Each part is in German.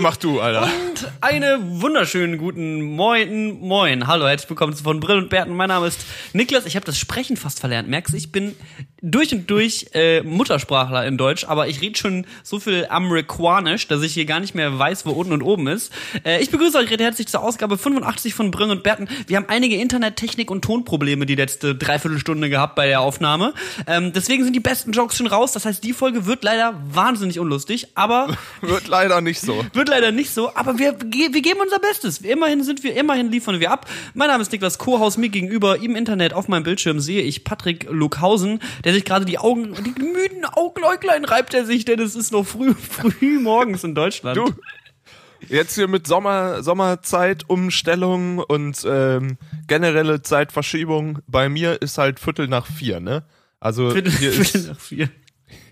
Mach du, Alter. Und einen wunderschönen guten Moin, Moin. Hallo, herzlich willkommen von Brill und Bärten. Mein Name ist Niklas. Ich habe das Sprechen fast verlernt. Merkst du, ich bin durch und durch äh, Muttersprachler in Deutsch, aber ich rede schon so viel Amerikanisch, dass ich hier gar nicht mehr weiß, wo unten und oben ist. Äh, ich begrüße euch recht herzlich zur Ausgabe 85 von Brill und Bärten. Wir haben einige Internettechnik- und Tonprobleme die letzte Dreiviertelstunde gehabt bei der Aufnahme. Ähm, deswegen sind die besten Jokes schon raus. Das heißt, die Folge wird leider wahnsinnig unlustig, aber Wird leider nicht so. wird leider nicht so, aber wir, wir geben unser Bestes. Immerhin sind wir, immerhin liefern wir ab. Mein Name ist Niklas Kohaus, mir gegenüber im Internet auf meinem Bildschirm sehe ich Patrick Luckhausen, der sich gerade die Augen, die müden Augenäuglein reibt er sich, denn es ist noch früh, früh morgens in Deutschland. Du. Jetzt hier mit Sommer, Sommerzeit, Umstellung und ähm, generelle Zeitverschiebung. Bei mir ist halt Viertel nach vier, ne? Also Viertel, hier, Viertel ist, nach vier.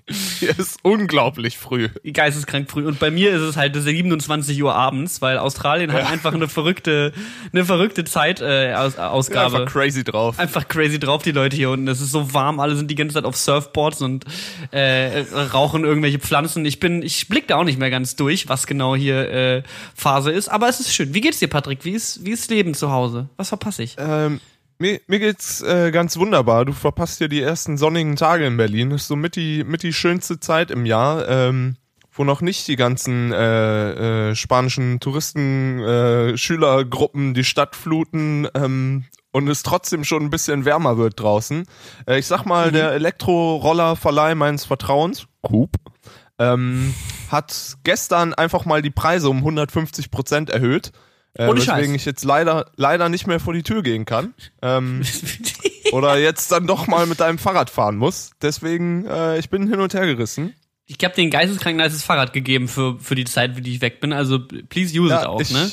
Hier ist unglaublich früh. Geisteskrank früh. Und bei mir ist es halt 27 Uhr abends, weil Australien hat Ja. einfach eine verrückte, eine verrückte Zeit, äh, Aus, Ausgabe. Einfach crazy drauf. einfach crazy drauf, die Leute hier unten. Es ist so warm, alle sind die ganze Zeit auf Surfboards und äh, rauchen irgendwelche Pflanzen. Ich bin, ich blick da auch nicht mehr ganz durch, was genau hier äh, Phase ist. Aber es ist schön. Wie geht's dir, Patrick? Wie ist, wie ist Leben zu Hause? Was verpasse ich? Ähm, mir, mir geht's äh, ganz wunderbar. Du verpasst ja die ersten sonnigen Tage in Berlin. Das ist so mit die, mit die schönste Zeit im Jahr, ähm, wo noch nicht die ganzen äh, äh, spanischen Touristen, äh, Schülergruppen die Stadt fluten ähm, und es trotzdem schon ein bisschen wärmer wird draußen. Äh, ich sag mal, der Elektrorollerverleih meines Vertrauens, Coop, ähm, hat gestern einfach mal die Preise um 150 Prozent erhöht. Äh, Ohne Scheiß. weswegen ich jetzt leider, leider nicht mehr vor die Tür gehen kann. Ähm, oder jetzt dann doch mal mit deinem Fahrrad fahren muss. Deswegen, äh, ich bin hin und her gerissen. Ich habe den geisteskranken nices Fahrrad gegeben für, für die Zeit, für die ich weg bin. Also please use it auch, ich, ne?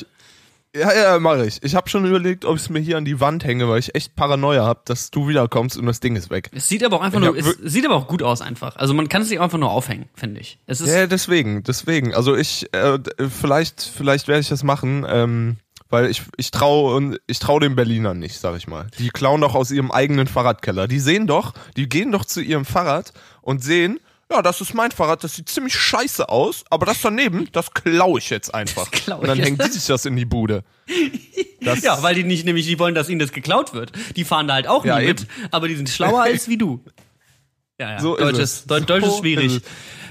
Ja, ja, mache ich. Ich habe schon überlegt, ob ich es mir hier an die Wand hänge, weil ich echt Paranoia hab, dass du wiederkommst und das Ding ist weg. Es sieht aber auch einfach Ich nur, es sieht aber auch gut aus einfach. Also man kann es sich einfach nur aufhängen, finde ich. Es ist, Ja, deswegen, deswegen. Also ich, äh, vielleicht, vielleicht werde ich das machen, ähm, weil ich, ich traue und ich traue den Berlinern nicht, sag ich mal. Die klauen doch aus ihrem eigenen Fahrradkeller. Die sehen doch, die gehen doch zu ihrem Fahrrad und sehen, ja, das ist mein Fahrrad, das sieht ziemlich scheiße aus, aber das daneben, das klaue ich jetzt einfach. Das klau und dann ich hängt die sich das in die Bude. Das, Ja, weil die nicht nämlich, die wollen, dass ihnen das geklaut wird. Die fahren da halt auch Ja, nie eben. mit, aber die sind schlauer als wie du. Ja, ja. So Deutsch ist ist, es. Deu- Deutsch ist So schwierig.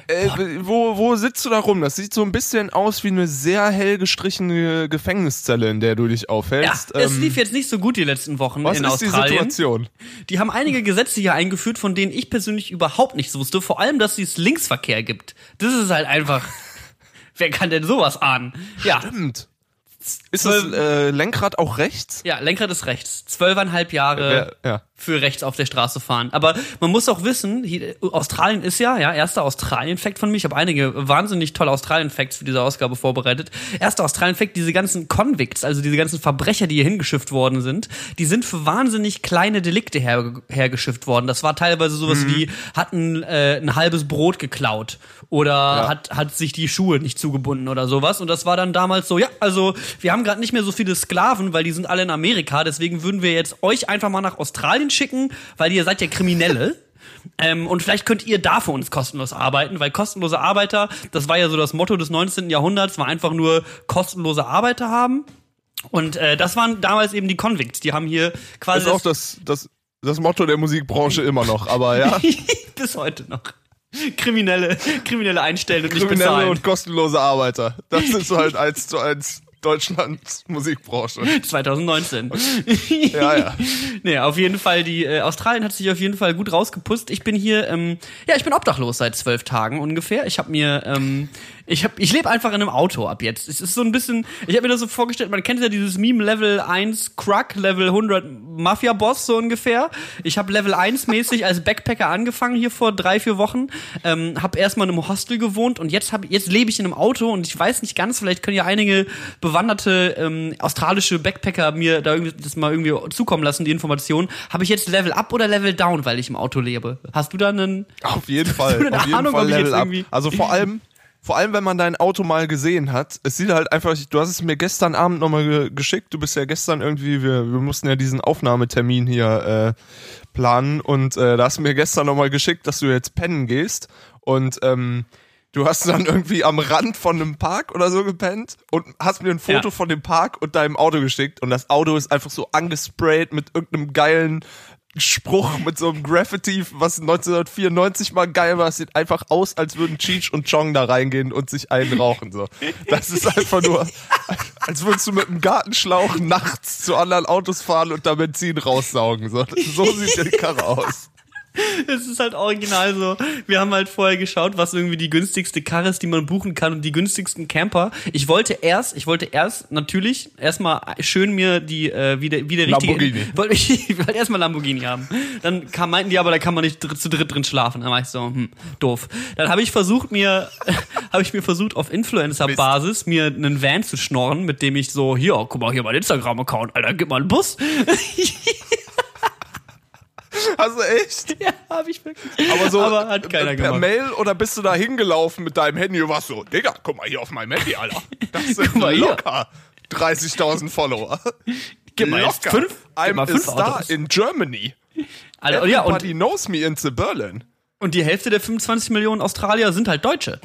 Es. Äh, wo, wo sitzt du da rum? Das sieht so ein bisschen aus wie eine sehr hell gestrichene Gefängniszelle, in der du dich Ja, aufhältst. es Ähm, lief jetzt nicht so gut die letzten Wochen was in ist die Australien. Situation? Die haben einige Gesetze hier eingeführt, von denen ich persönlich überhaupt nichts wusste. Vor allem, dass es Linksverkehr gibt. Das ist halt einfach. Wer kann denn sowas ahnen? Ja, Stimmt. Ist das äh, Lenkrad auch rechts? ja, Lenkrad ist rechts. Zwölfeinhalb Jahre Ja, ja. Für rechts auf der Straße fahren. Aber man muss auch wissen, hier, Australien ist ja, ja, erster Australien-Fact von mir. Ich habe einige wahnsinnig tolle Australien-Facts für diese Ausgabe vorbereitet. Erster Australien-Fact, diese ganzen Convicts, also diese ganzen Verbrecher, die hier hingeschifft worden sind, die sind für wahnsinnig kleine Delikte her, hergeschifft worden. Das war teilweise sowas wie, hat ein, äh, ein halbes Brot geklaut oder hat, hat sich die Schuhe nicht zugebunden oder sowas. Und das war dann damals so, ja, also wir haben gerade nicht mehr so viele Sklaven, weil die sind alle in Amerika. Deswegen würden wir jetzt euch einfach mal nach Australien schicken, weil ihr seid ja Kriminelle. Ähm, und vielleicht könnt ihr da für uns kostenlos arbeiten, weil kostenlose Arbeiter, das war ja so das Motto des 19. Jahrhunderts, war einfach nur kostenlose Arbeiter haben. Und äh, das waren damals eben die Convicts. Die haben hier quasi Ist auch das, das, das Motto der Musikbranche immer noch, aber ja. bis heute noch. Kriminelle, Kriminelle einstellen und nicht Kriminelle bezahlen. und kostenlose Arbeiter. Das ist halt eins zu eins Deutschlands Musikbranche. 2019. Ja, ja. nee, auf jeden Fall, die äh, Australien hat sich auf jeden Fall gut rausgeputzt. Ich bin hier, ähm, ja, ich bin obdachlos seit zwölf Tagen ungefähr. Ich habe mir, ähm, ich hab, ich lebe einfach in einem Auto ab jetzt. Es ist so ein bisschen, ich habe mir das so vorgestellt, man kennt ja dieses Meme Level 1 Crack, Level 100 Mafia Boss so ungefähr. Ich habe Level 1 mäßig als Backpacker angefangen hier vor drei, vier Wochen. Ähm, habe erstmal in einem Hostel gewohnt und jetzt hab, jetzt lebe ich in einem Auto und ich weiß nicht ganz, vielleicht können ja einige bewanderte ähm, australische Backpacker mir da irgendwie das mal irgendwie zukommen lassen, die Information. Habe ich jetzt Level Up oder Level Down, weil ich im Auto lebe? Hast du da einen Auf jeden Fall. auf jeden Ahnung, Fall Level up. Also vor allem, vor allem, wenn man dein Auto mal gesehen hat, es sieht halt einfach, du hast es mir gestern Abend nochmal ge geschickt, du bist ja gestern irgendwie, wir, wir mussten ja diesen Aufnahmetermin hier äh, planen. Und äh, da hast du mir gestern nochmal geschickt, dass du jetzt pennen gehst. Und ähm, Du hast dann irgendwie am Rand von einem Park oder so gepennt und hast mir ein Foto Ja. von dem Park und deinem Auto geschickt. Und das Auto ist einfach so angesprayt mit irgendeinem geilen Spruch mit so einem Graffiti, was 1994 mal geil war. Sieht einfach aus, als würden Cheech und Chong da reingehen und sich einen rauchen. So. Das ist einfach nur, als würdest du mit einem Gartenschlauch nachts zu anderen Autos fahren und da Benzin raussaugen. So, so sieht die Karre aus. Es ist halt original so. Wir haben halt vorher geschaut, was irgendwie die günstigste Karre ist, die man buchen kann und die günstigsten Camper. Ich wollte erst, ich wollte erst natürlich erstmal schön mir die äh, wieder wieder richtige Lamborghini. wollte ich, ich wollte erstmal Lamborghini haben. Dann kam, meinten die aber, da kann man nicht dr zu dritt drin schlafen. Dann war ich so, hm, doof. Dann habe ich versucht mir habe ich mir versucht auf Influencer Basis mir einen Van zu schnorren, mit dem ich so hier, guck mal hier mein Instagram Account, Alter, gib mal einen Bus. Also echt? ja, habe ich wirklich. Aber so aber hat keiner per gemacht. Mail oder bist du da hingelaufen mit deinem Handy und warst so, Digga, guck mal hier auf meinem Handy, Alter. Das sind locker 30.000 Follower. Gib mal Locker. fünf, I'm mal a fünf star Autos. in Germany. Alter, ja, und Everybody knows me in the Berlin. Und die Hälfte der 25 Millionen Australier sind halt Deutsche.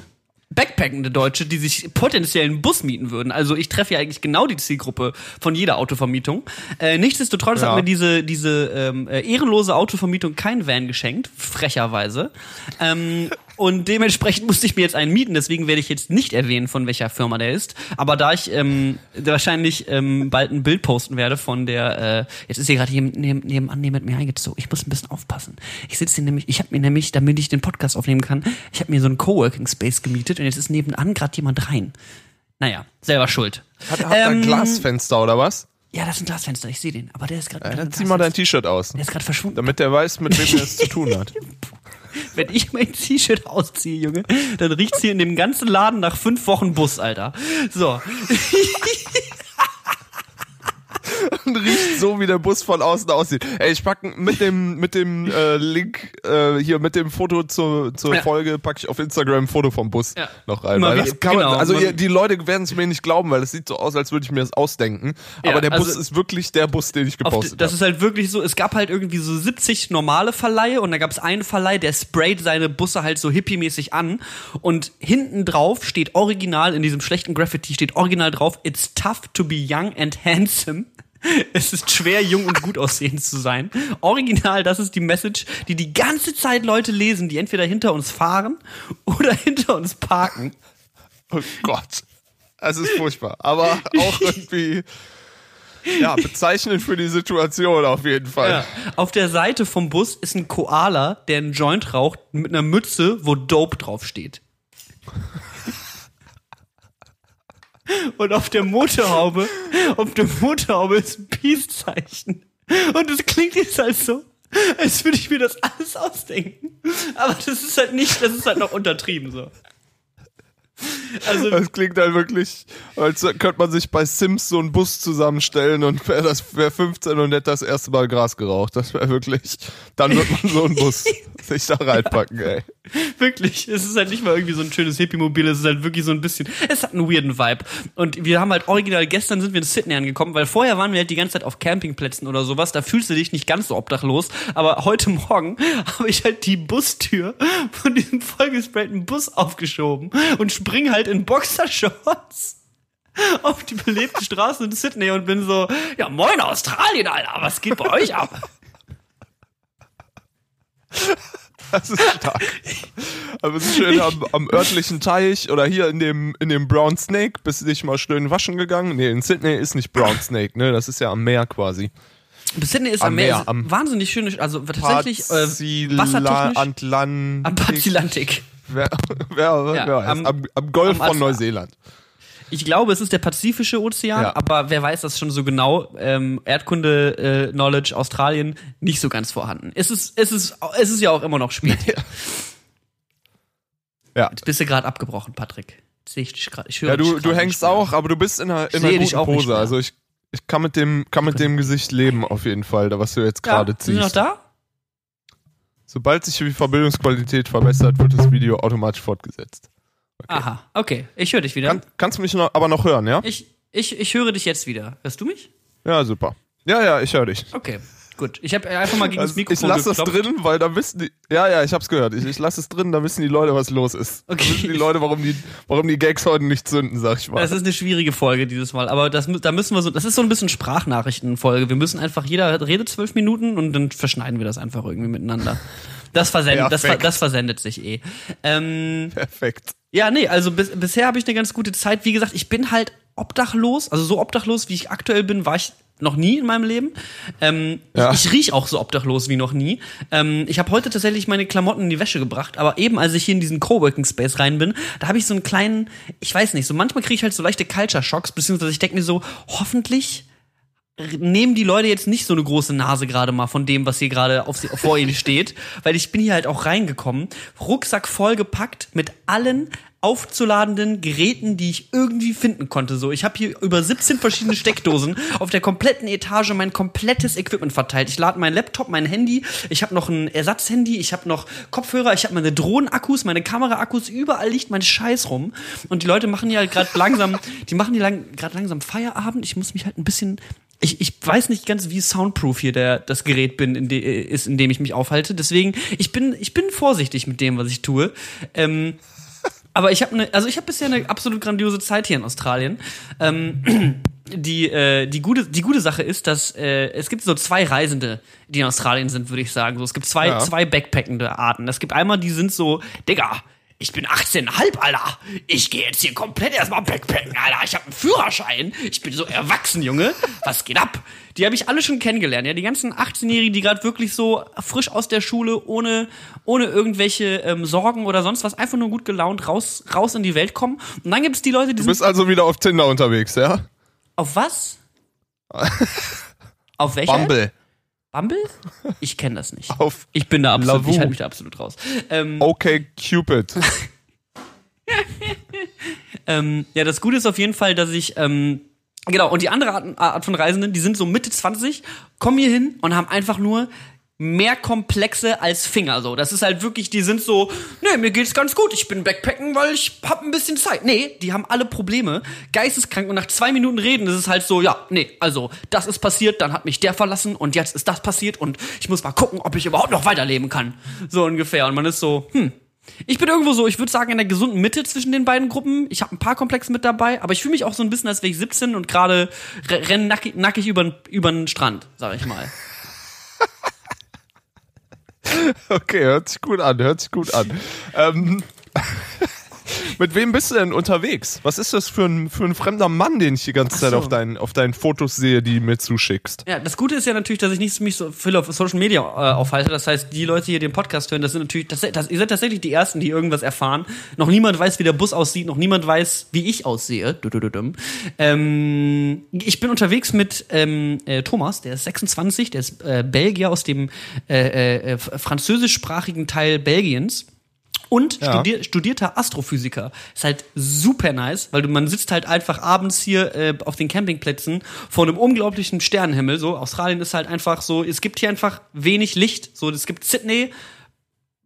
Backpackende Deutsche, die sich potenziell einen Bus mieten würden. Also ich treffe ja eigentlich genau die Zielgruppe von jeder Autovermietung. Äh, nichtsdestotrotz Ja. hat mir diese, diese ähm, äh, ehrenlose Autovermietung kein Van geschenkt, frecherweise. Ähm, und dementsprechend musste ich mir jetzt einen mieten, deswegen werde ich jetzt nicht erwähnen, von welcher Firma der ist. Aber da ich ähm, wahrscheinlich ähm, bald ein Bild posten werde von der, äh, jetzt ist hier gerade neben, neben, nebenan neben mir eingezogen. Ich muss ein bisschen aufpassen. Ich sitze hier nämlich, ich habe mir nämlich, damit ich den Podcast aufnehmen kann, ich habe mir so einen Coworking Space gemietet und jetzt ist nebenan gerade jemand rein. Naja, selber schuld. Hat, hat Ähm, Glasfenster oder was? Ja, das ist ein Glasfenster, ich sehe den. Aber der ist gerade. Ja, dann zieh mal dein T-Shirt aus, Der ist gerade verschwunden. damit der weiß, mit wem er es zu tun hat. Wenn ich mein T-Shirt ausziehe, Junge, dann riecht's hier in dem ganzen Laden nach fünf Wochen Bus, Alter. So. Und riecht so, wie der Bus von außen aussieht. Ey, ich pack mit dem, mit dem äh, Link äh, hier, mit dem Foto zur, zur Ja. Folge, packe ich auf Instagram ein Foto vom Bus Ja. noch rein. Weil das kann man, genau, also man- ihr, die Leute werden es mir nicht glauben, weil es sieht so aus, als würde ich mir das ausdenken. Ja, Aber der Bus also- ist wirklich der Bus, den ich gepostet das habe. ist halt wirklich so, es gab halt irgendwie so 70 normale Verleihe und da gab es einen Verleih, der sprayt seine Busse halt so hippie-mäßig an und hinten drauf steht original, in diesem schlechten Graffiti steht original drauf, it's tough to be young and handsome. Es ist schwer, jung und gut aussehend zu sein. Original, das ist die Message, die die ganze Zeit Leute lesen, die entweder hinter uns fahren oder hinter uns parken. Oh Gott. Es ist furchtbar. Aber auch irgendwie, ja, bezeichnend für die Situation auf jeden Fall. Ja. Auf der Seite vom Bus ist ein Koala, der einen Joint raucht mit einer Mütze, wo Dope draufsteht. Und auf der Motorhaube, auf der Motorhaube ist ein Peace-Zeichen. Und es klingt jetzt halt so, als würde ich mir das alles ausdenken. Aber das ist halt nicht, das ist halt noch untertrieben so. Also, Das klingt halt wirklich, als könnte man sich bei Sims so einen Bus zusammenstellen und wäre das wär 15 und hätte das erste Mal Gras geraucht. Das wäre wirklich, dann wird man so einen Bus sich da reinpacken, ey. Wirklich, es ist halt nicht mal irgendwie so ein schönes Hippie-Mobil, es ist halt wirklich so ein bisschen, es hat einen weirden Vibe. Und wir haben halt original, gestern sind wir in Sydney angekommen, weil vorher waren wir halt die ganze Zeit auf Campingplätzen oder sowas, da fühlst du dich nicht ganz so obdachlos, aber heute Morgen habe ich halt die Bustür von diesem vollgesprayten Bus aufgeschoben und spring halt in Boxershorts auf die belebte Straße in Sydney und bin so, ja moin Australien, Alter, was geht bei euch ab? Das ist stark. Aber es ist schön am, am örtlichen Teich oder hier in dem, in dem Brown Snake, bist du dich mal schön waschen gegangen? Nee, in Sydney ist nicht Brown Snake, ne? Das ist ja am Meer quasi. Sydney ist Am am Meer, Meer, am- wahnsinnig schön, also tatsächlich äh, wassertechnisch Atlantik. am Pazilantik. Wer, wer, wer Ja, weiß, am- am, am Golf am von Neuseeland. Ich glaube, es ist der Pazifische Ozean, Ja. aber wer weiß das schon so genau? Ähm, Erdkunde, äh, Knowledge, Australien nicht so ganz vorhanden. Es ist, es ist, es ist ja auch immer noch spät. Ja. Jetzt bist du gerade abgebrochen, Patrick. Ich gerade. Ich höre Ja, du, du hängst auch, aber du bist in einer, in einer guten Pose. Also ich, ich kann mit dem, kann mit dem Gesicht leben, auf jeden Fall, da was du jetzt Ja, gerade sind wir noch ziehst. da? Sobald sich die Verbildungsqualität verbessert, wird das Video automatisch fortgesetzt. Aha, okay. Ich höre dich wieder. Kann, kannst du mich noch, aber noch hören, ja? ich, ich, ich höre dich jetzt wieder. Hörst du mich? Ja, super. Ja, ja, ich höre dich. Okay. Gut, ich habe einfach mal gegen das Also, Mikrofon ich lasse das drin, weil da wissen die. Ja, ja, ich hab's gehört. Ich, ich lasse es drin, da wissen die Leute, was los ist. Da Okay. wissen die Leute, warum die, warum die Gags heute nicht zünden, sag ich mal. Das ist eine schwierige Folge dieses Mal, aber das, da müssen wir so, das ist so ein bisschen Sprachnachrichtenfolge. Wir müssen einfach, jeder redet zwölf Minuten und dann verschneiden wir das einfach irgendwie miteinander. Das versendet, das, das versendet sich eh. Ähm, Perfekt. ja, nee, also bis, bisher habe ich eine ganz gute Zeit. Wie gesagt, ich bin halt obdachlos, also so obdachlos, wie ich aktuell bin, war ich noch nie in meinem Leben. Ähm, Ja. ich, ich riech auch so obdachlos wie noch nie. Ähm, ich habe heute tatsächlich meine Klamotten in die Wäsche gebracht, aber eben als ich hier in diesen Coworking Space rein bin, da habe ich so einen kleinen, ich weiß nicht, so manchmal kriege ich halt so leichte Culture Shocks, beziehungsweise ich denke mir so, hoffentlich nehmen die Leute jetzt nicht so eine große Nase gerade mal von dem, was hier gerade vor ihnen steht, weil ich bin hier halt auch reingekommen, Rucksack vollgepackt mit allen aufzuladenden Geräten, die ich irgendwie finden konnte. So, ich habe hier über 17 verschiedene Steckdosen auf der kompletten Etage mein komplettes Equipment verteilt. Ich lade meinen Laptop, mein Handy, ich habe noch ein Ersatzhandy, ich habe noch Kopfhörer, ich habe meine Drohnenakkus, meine Kameraakkus, überall liegt mein Scheiß rum. Und die Leute machen ja gerade langsam, die machen ja lang, gerade langsam Feierabend. Ich muss mich halt ein bisschen ich, ich weiß nicht ganz, wie soundproof hier der, das Gerät bin, in de, ist, in dem ich mich aufhalte. Deswegen, ich bin, ich bin vorsichtig mit dem, was ich tue. Ähm, aber ich habe eine, also ich habe bisher eine absolut grandiose Zeit hier in Australien. Ähm, die, äh, die, gute, die gute Sache ist, dass äh, es gibt so zwei Reisende, die in Australien sind, würde ich sagen. So, es gibt zwei, Ja. zwei backpackende Arten. Es gibt einmal, die sind so, Digga, ich bin 18,5, Alter. Ich gehe jetzt hier komplett erstmal backpacken, Alter. Ich habe einen Führerschein. Ich bin so erwachsen, Junge. Was geht ab? Die habe ich alle schon kennengelernt. Ja, die ganzen 18-Jährigen, die gerade wirklich so frisch aus der Schule, ohne, ohne irgendwelche ähm, Sorgen oder sonst was, einfach nur gut gelaunt raus, raus in die Welt kommen. Und dann gibt's die Leute, die Du sind bist also wieder auf Tinder unterwegs, ja? auf was? auf welcher? Bumble. Bumble? Ich kenne das nicht. Auf Ich bin da absolut, Lavu. ich halte mich da absolut raus. Ähm, Okay Cupid. ähm, ja, das Gute ist auf jeden Fall, dass ich, ähm, genau, und die andere Art, Art von Reisenden, die sind so Mitte 20, kommen hier hin und haben einfach nur mehr Komplexe als Finger, so. Das ist halt wirklich, die sind so, nee, mir geht's ganz gut, ich bin Backpacken, weil ich hab ein bisschen Zeit. Nee, die haben alle Probleme, geisteskrank und nach zwei Minuten reden ist es halt so, ja, nee, also, das ist passiert, dann hat mich der verlassen und jetzt ist das passiert und ich muss mal gucken, ob ich überhaupt noch weiterleben kann. So ungefähr. Und man ist so, hm, ich bin irgendwo so, ich würde sagen, in der gesunden Mitte zwischen den beiden Gruppen. Ich habe ein paar Komplexe mit dabei, aber ich fühle mich auch so ein bisschen, als wäre ich 17 und gerade re renne nackig, nackig über den Strand, sag ich mal. Okay, hört sich gut an, hört sich gut an. Ähm, mit wem bist du denn unterwegs? Was ist das für ein, für ein fremder Mann, den ich die ganze Zeit so. auf, deinen, auf deinen Fotos sehe, die du mir zuschickst? Ja, das Gute ist ja natürlich, dass ich nicht mich so viel auf Social Media äh, aufhalte. Das heißt, die Leute, die hier den Podcast hören, das sind natürlich, das, das, ihr seid tatsächlich die Ersten, die irgendwas erfahren. Noch niemand weiß, wie der Bus aussieht, noch niemand weiß, wie ich aussehe. Dudududum. Ähm, ich bin unterwegs mit ähm, äh, Thomas, der ist 26, der ist äh, Belgier aus dem äh, äh, f- französischsprachigen Teil Belgiens. Und Ja. studier, studierter Astrophysiker. Ist halt super nice, weil du, man sitzt halt einfach abends hier äh, auf den Campingplätzen vor einem unglaublichen Sternenhimmel. So, Australien ist halt einfach so, es gibt hier einfach wenig Licht. So, es gibt Sydney.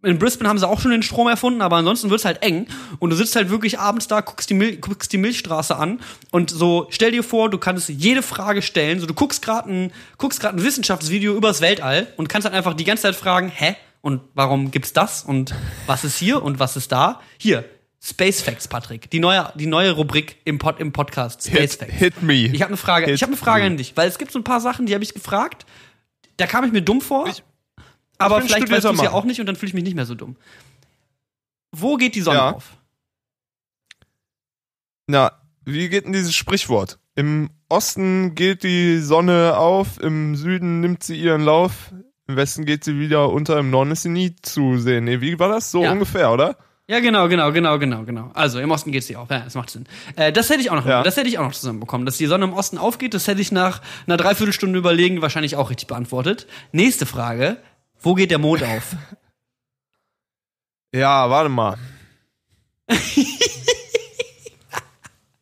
In Brisbane haben sie auch schon den Strom erfunden, aber ansonsten wird's halt eng. Und du sitzt halt wirklich abends da, guckst die, Mil guckst die Milchstraße an und so, stell dir vor, du kannst jede Frage stellen. So, du guckst gerade ein, guckst ein Wissenschaftsvideo übers Weltall und kannst halt einfach die ganze Zeit fragen, hä? Und warum gibt's das? Und was ist hier und was ist da? Hier, Space Facts, Patrick. Die neue, die neue Rubrik im, Pod, im Podcast. Space Hit, Facts. hit me. Ich habe eine Frage. Hit ich habe eine Frage me. an dich, weil es gibt so ein paar Sachen, die habe ich gefragt. Da kam ich mir dumm vor. Ich- aber bin vielleicht weißt du es ja auch nicht und dann fühle ich mich nicht mehr so dumm. Wo geht die Sonne Ja. auf? Na, wie geht denn dieses Sprichwort? Im Osten geht die Sonne auf, im Süden nimmt sie ihren Lauf, im Westen geht sie wieder unter, im Norden ist sie nie zu sehen. Nee, wie war das? So Ja. ungefähr, oder? Ja, genau, genau, genau, genau, genau. Also im Osten geht sie auf. Ja, das macht Sinn. Äh, das hätte ich auch noch, Ja. das hätte ich auch noch zusammenbekommen, dass die Sonne im Osten aufgeht. Das hätte ich nach einer Dreiviertelstunde überlegen wahrscheinlich auch richtig beantwortet. Nächste Frage: Wo geht der Mond auf? Ja, warte mal.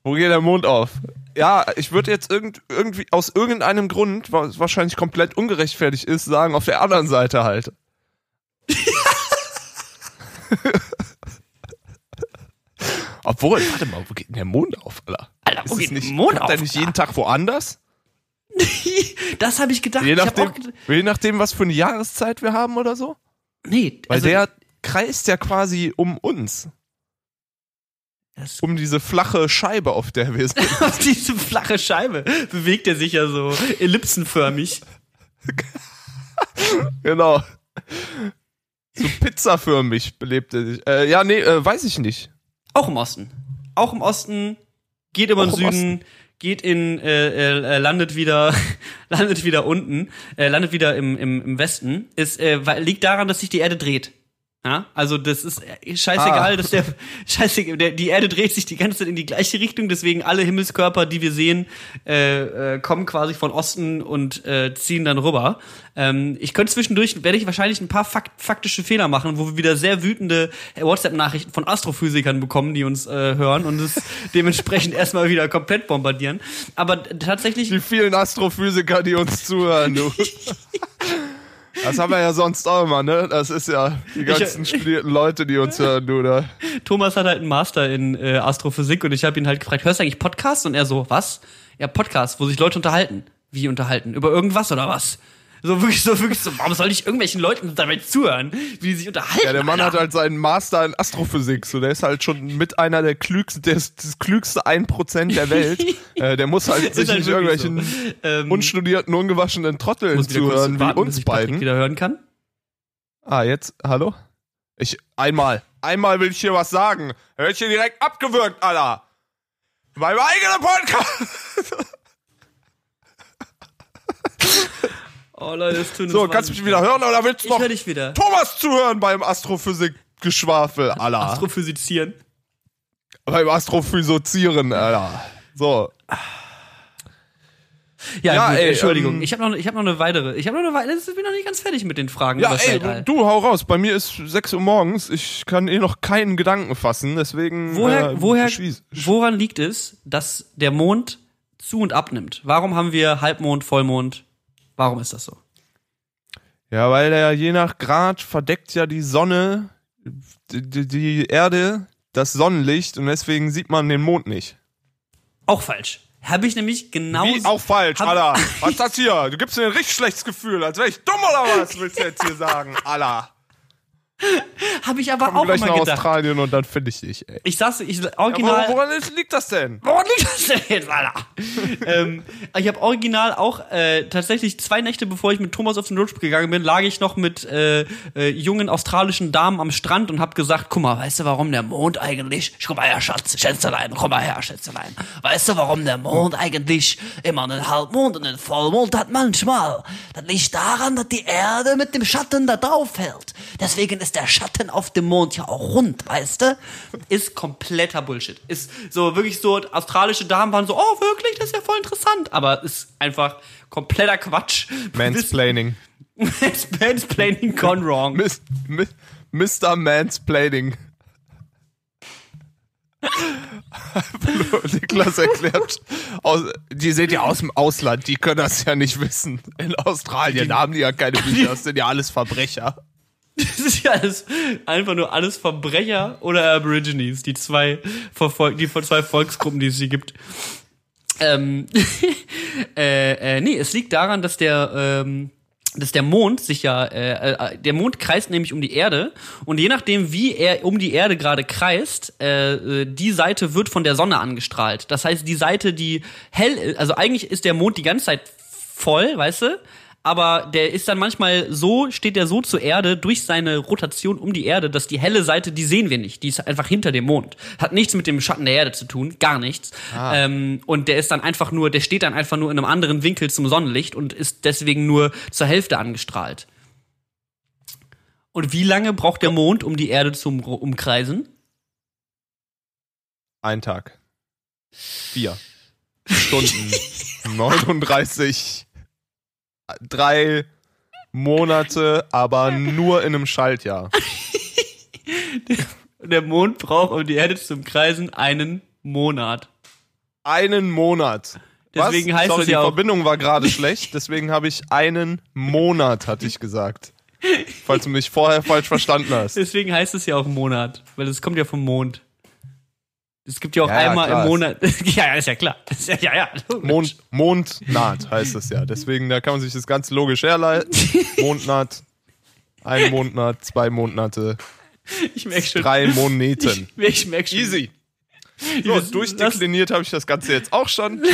Wo geht der Mond auf? Ja, ich würde jetzt irgend, irgendwie aus irgendeinem Grund, was wahrscheinlich komplett ungerechtfertigt ist, sagen, auf der anderen Seite halt. Obwohl, warte mal, wo geht denn der Mond auf, Alter? Alter, wo Ist geht nicht, der Mond kommt auf? der nicht jeden Tag woanders? das habe ich gedacht. Je Ich hab nachdem, auch gedacht- je nachdem, was für eine Jahreszeit wir haben oder so. nee, Weil also, der kreist ja quasi um uns. Um diese flache Scheibe, auf der wir sind. auf diese flache Scheibe bewegt er sich ja so ellipsenförmig. genau. So pizzaförmig belebt er sich. Äh, ja, nee, äh, weiß ich nicht. Auch im Osten. Auch im Osten, geht über den Auch Süden, geht in, äh, äh, landet wieder, landet wieder unten, äh, landet wieder im, im, im Westen. Ist, äh, liegt daran, dass sich die Erde dreht. Ja, also das ist äh, scheißegal, Ah. dass der scheißegal, der, die Erde dreht sich die ganze Zeit in die gleiche Richtung, deswegen alle Himmelskörper, die wir sehen, äh, äh, kommen quasi von Osten und äh, ziehen dann rüber. Ähm, ich könnte zwischendurch, werde ich wahrscheinlich ein paar fakt faktische Fehler machen, wo wir wieder sehr wütende WhatsApp-Nachrichten von Astrophysikern bekommen, die uns äh, hören und es dementsprechend erstmal wieder komplett bombardieren. Aber tatsächlich, Die vielen Astrophysiker, die uns zuhören, du. Das haben wir ja sonst auch immer, ne? Das ist ja die ganzen studierten Leute, die uns hören, du, da. Thomas hat halt einen Master in äh, Astrophysik und ich habe ihn halt gefragt, hörst du eigentlich Podcasts? Und er so, was? Ja, Podcasts, wo sich Leute unterhalten. Wie unterhalten? Über irgendwas oder was? So wirklich, so wirklich so, warum soll ich irgendwelchen Leuten dabei zuhören, wie die sich unterhalten? Ja, der Mann Alter? hat halt seinen Master in Astrophysik, so der ist halt schon mit einer der klügsten, der ist das klügste 1% der Welt. äh, der muss halt sich halt nicht irgendwelchen so. Ähm, unstudierten, ungewaschenen Trotteln zuhören, wie warten, bis uns ich beiden. wieder hören kann. Ah, jetzt, hallo? Ich, einmal, einmal will ich hier was sagen. Hör ich hier direkt abgewürgt, Alter. Beim eigenen Podcast. Oh Leute, das tut uns So, kannst du mich wieder hören oder willst du Ich noch dich wieder. Thomas zuhören beim Astrophysik-Geschwafel, Alter? Astrophysizieren. beim Astrophysizieren, Alter. So, Ja, Ja, gut, ey, Entschuldigung. ähm, ich habe noch, ich hab noch eine weitere. Ich habe noch eine weitere. Ich bin noch nicht ganz fertig mit den Fragen Ja, ey, Weltall. du hau raus. Bei mir ist 6 Uhr morgens. Ich kann eh noch keinen Gedanken fassen, deswegen. Woher, äh, woher, woran liegt es, dass der Mond zu und abnimmt? Warum haben wir Halbmond, Vollmond? Warum ist das so? Ja, weil der je nach Grad verdeckt ja die Sonne, die, die, Erde, das Sonnenlicht und deswegen sieht man den Mond nicht. Auch falsch. Habe ich nämlich genau. Wie auch falsch, Alter. Was ist das hier? Du gibst mir ein richtig schlechtes Gefühl, als wäre ich dumm oder was, willst du jetzt hier sagen, Alter. Habe ich aber Komm auch gleich immer nach gedacht. Australien und dann finde ich dich, ey. Ich saß, ich Ja, original. woran, woran liegt das denn? Woran liegt das denn jetzt, Alter? ähm, ich habe original auch äh, tatsächlich zwei Nächte, bevor ich mit Thomas auf den Roadtrip gegangen bin, lag ich noch mit äh, äh, jungen australischen Damen am Strand und habe gesagt, guck mal, weißt du, warum der Mond eigentlich, guck mal her, Schatz, Schätzelein, komm mal her, Schätzelein, weißt du, warum der Mond eigentlich immer einen Halbmond und einen Vollmond hat manchmal? Das liegt daran, dass die Erde mit dem Schatten da drauf hält. Deswegen ist der Schatten auf dem Mond ja auch rund, weißt du? Ist kompletter Bullshit. Ist so wirklich so, australische Damen waren so, oh wirklich, das ist ja voll interessant. Aber ist einfach kompletter Quatsch. Mansplaining. Mansplaining gone wrong. Mis, mi, Mr. Mansplaining. Niklas erklärt, aus, die sind ja aus dem Ausland, die können das ja nicht wissen. In Australien da haben die ja keine Bücher, das sind ja alles Verbrecher. Das ist ja alles, einfach nur alles Verbrecher oder Aborigines, die zwei, Verfol die zwei Volksgruppen, die es hier gibt. Ähm, äh, äh, nee, es liegt daran, dass der, ähm, dass der Mond sich ja, äh, äh, der Mond kreist nämlich um die Erde und je nachdem, wie er um die Erde gerade kreist, äh, äh, die Seite wird von der Sonne angestrahlt. Das heißt, die Seite, die hell, also eigentlich ist der Mond die ganze Zeit voll, weißt du? Aber der ist dann manchmal so, steht der so zur Erde durch seine Rotation um die Erde, dass die helle Seite, die sehen wir nicht. Die ist einfach hinter dem Mond. Hat nichts mit dem Schatten der Erde zu tun, gar nichts. Ähm, und der ist dann einfach nur, der steht dann einfach nur in einem anderen Winkel zum Sonnenlicht und ist deswegen nur zur Hälfte angestrahlt. Und wie lange braucht der Mond, um die Erde zu um- umkreisen? Ein Tag. Vier Stunden. 39. Drei Monate, aber nur in einem Schaltjahr. Der Mond braucht, um die Erde zu umkreisen, einen Monat. Einen Monat. Deswegen Was? heißt Sorry, es die auch- Verbindung war gerade schlecht, deswegen habe ich einen Monat, hatte ich gesagt. Falls du mich vorher falsch verstanden hast. Deswegen heißt es ja auch Monat, weil es kommt ja vom Mond. Es gibt ja auch Ja, einmal klar. im Monat. ja, ja, ist ja klar. Ist ja, ja, ja. Mond, Mondnaht heißt es ja. Deswegen, da kann man sich das ganz logisch herleiten. Mondnaht, ein Mondnaht, zwei Mondnate, Ich merke schon. drei Moneten. Ich, ich merke schon. Easy. So, durchdekliniert habe ich das Ganze jetzt auch schon.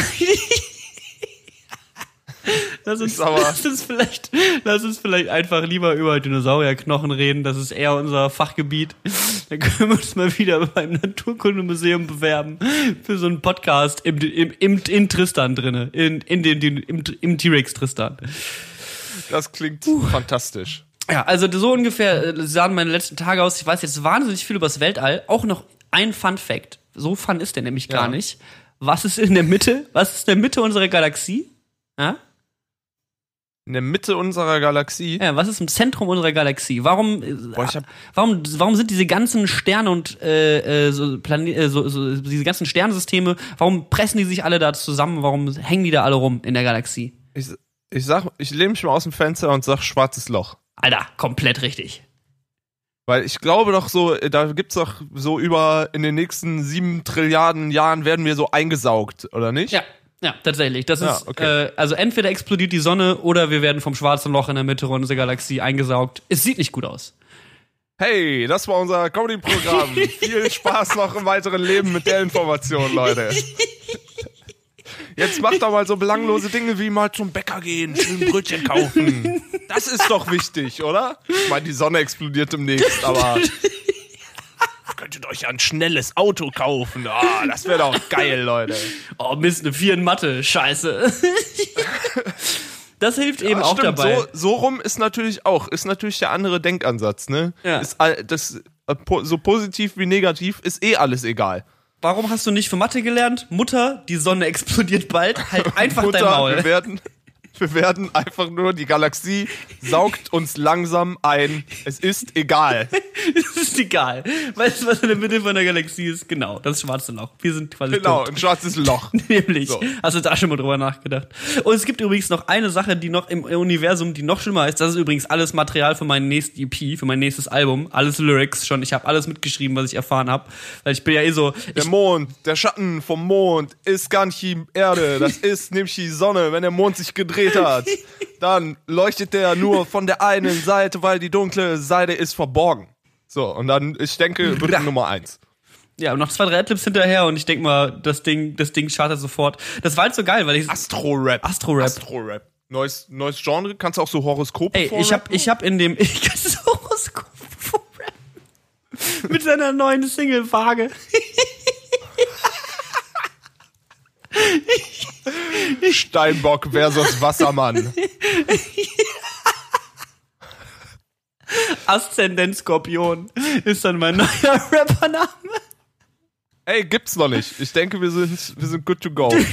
Lass uns, lass uns vielleicht, lass uns vielleicht einfach lieber über Dinosaurierknochen reden. Das ist eher unser Fachgebiet. Dann können wir uns mal wieder beim Naturkundemuseum bewerben für so einen Podcast im, im, im, in Tristan drinne, in, in den, im, im T-Rex Tristan. Das klingt fantastisch. Ja, also so ungefähr äh, sahen meine letzten Tage aus. Ich weiß jetzt wahnsinnig viel über das Weltall. Auch noch ein Fun Fact. So fun ist der nämlich gar Ja. nicht. Was ist in der Mitte? Was ist in der Mitte unserer Galaxie? Ja? In der Mitte unserer Galaxie. Ja, was ist im Zentrum unserer Galaxie? Warum, äh, Boah, warum, warum sind diese ganzen Sterne und äh, äh, so, Plane äh, so, so, diese ganzen Sternensysteme, warum pressen die sich alle da zusammen? Warum hängen die da alle rum in der Galaxie? Ich, ich sag, ich lehne mich mal aus dem Fenster und sag schwarzes Loch. Alter, komplett richtig. Weil ich glaube doch so, äh, da gibt's doch so über in den nächsten sieben Trilliarden Jahren werden wir so eingesaugt, oder nicht? Ja, ja, tatsächlich. Das Ja, ist okay. äh, also entweder explodiert die Sonne oder wir werden vom schwarzen Loch in der Mitte unserer Galaxie eingesaugt. Es sieht nicht gut aus. Hey, das war unser Comedy-Programm. Viel Spaß noch im weiteren Leben mit der Information, Leute. Jetzt macht doch mal so belanglose Dinge wie mal zum Bäcker gehen, schön Brötchen kaufen. Das ist doch wichtig, oder? Ich meine, die Sonne explodiert demnächst, aber könntet euch ja ein schnelles Auto kaufen. Ah, das wäre doch geil, Leute. Oh Mist, eine 4 in Mathe, scheiße. das hilft eben Ja, auch stimmt, dabei. So, so rum ist natürlich auch, ist natürlich der andere Denkansatz, ne? Ja. Ist, all- das, äh, so positiv wie negativ ist eh alles egal. Warum hast du nicht für Mathe gelernt? Mutter, die Sonne explodiert bald. Halt einfach Mutter, dein Maul. wir werden, wir werden einfach nur, die Galaxie saugt uns langsam ein. Es ist egal. Das ist egal. Weißt du, was in der Mitte von der Galaxie ist? Genau, das schwarze Loch. Wir sind quasi Genau, tot. ein schwarzes Loch. Nämlich. So. Hast du da schon mal drüber nachgedacht? Und es gibt übrigens noch eine Sache, die noch im Universum, die noch schlimmer ist. Das ist übrigens alles Material für mein nächstes EP, für mein nächstes Album. Alles Lyrics schon. Ich habe alles mitgeschrieben, was ich erfahren habe. Weil ich bin ja eh so. Der Mond, der Schatten vom Mond ist gar nicht die Erde, das ist nämlich die Sonne. Wenn der Mond sich gedreht hat, dann leuchtet der nur von der einen Seite, weil die dunkle Seite ist verborgen. So, und dann, ich denke, wird Nummer eins. ja, und noch zwei, drei Adlibs hinterher und ich denk mal, das Ding, das Ding chartet sofort. Das war halt so geil, weil ich. Astro-Rap. Astro-Rap. Astro-Rap. Neues, neues Genre, kannst du auch so Horoskope Ey, ich hab, ich hab in dem. Ich kann das Horoskop vorrappen. Mit seiner neuen Single Waage. Steinbock versus Wassermann. Aszendent Skorpion ist dann mein neuer Rappername. Ey, gibt's noch nicht. Ich denke, wir sind, wir sind good to go.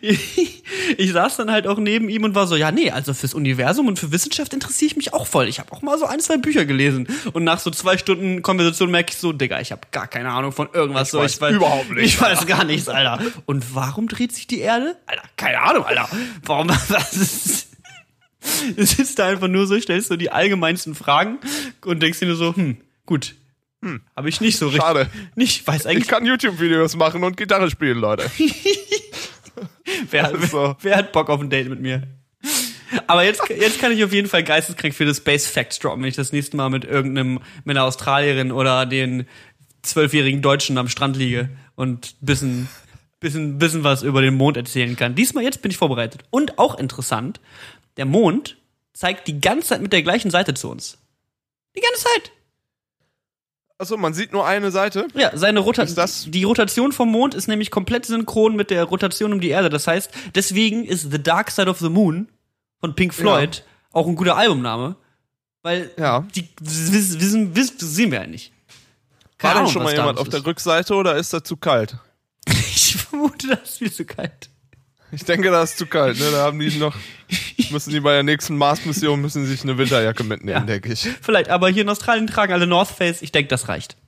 Ich, ich saß dann halt auch neben ihm und war so, ja, nee, also fürs Universum und für Wissenschaft interessiere ich mich auch voll. Ich habe auch mal so ein, zwei Bücher gelesen. Und nach so zwei Stunden Konversation merke ich so, Digga, ich habe gar keine Ahnung von irgendwas. Ich so, weiß überhaupt nichts, Ich weiß gar nichts, Alter. Und warum dreht sich die Erde? Alter, keine Ahnung, Alter. Warum, was ist... Du sitzt da einfach nur so, stellst so die allgemeinsten Fragen und denkst dir nur so, hm, gut. Hm, habe ich nicht so richtig. Schade. Nicht, weiß eigentlich Ich kann YouTube-Videos machen und Gitarre spielen, Leute. Wer, Also. wer hat Bock auf ein Date mit mir? Aber jetzt, jetzt kann ich auf jeden Fall geisteskrank viele Space Facts droppen, wenn ich das nächste Mal mit irgendeinem, mit einer Australierin oder den zwölfjährigen Deutschen am Strand liege und bisschen, bisschen, bisschen was über den Mond erzählen kann. Diesmal jetzt bin ich vorbereitet. Und auch interessant, der Mond zeigt die ganze Zeit mit der gleichen Seite zu uns. Die ganze Zeit. Achso, man sieht nur eine Seite. Ja, seine Rotation. Die Rotation vom Mond ist nämlich komplett synchron mit der Rotation um die Erde. Das heißt, deswegen ist The Dark Side of the Moon von Pink Floyd auch ein guter Albumname. Weil Ja. die wissen, wissen, wissen, sehen wir ja nicht. War Keine denn Ahnung, schon was mal da jemand auf der ist. Rückseite oder ist das zu kalt? Ich vermute, das ist viel zu kalt. Ich denke, das ist zu kalt, ne? Da haben die noch, müssen die bei der nächsten Mars-Mission, müssen sich eine Winterjacke mitnehmen, Ja. denke ich. Vielleicht, aber hier in Australien tragen alle North Face. Ich denke, das reicht.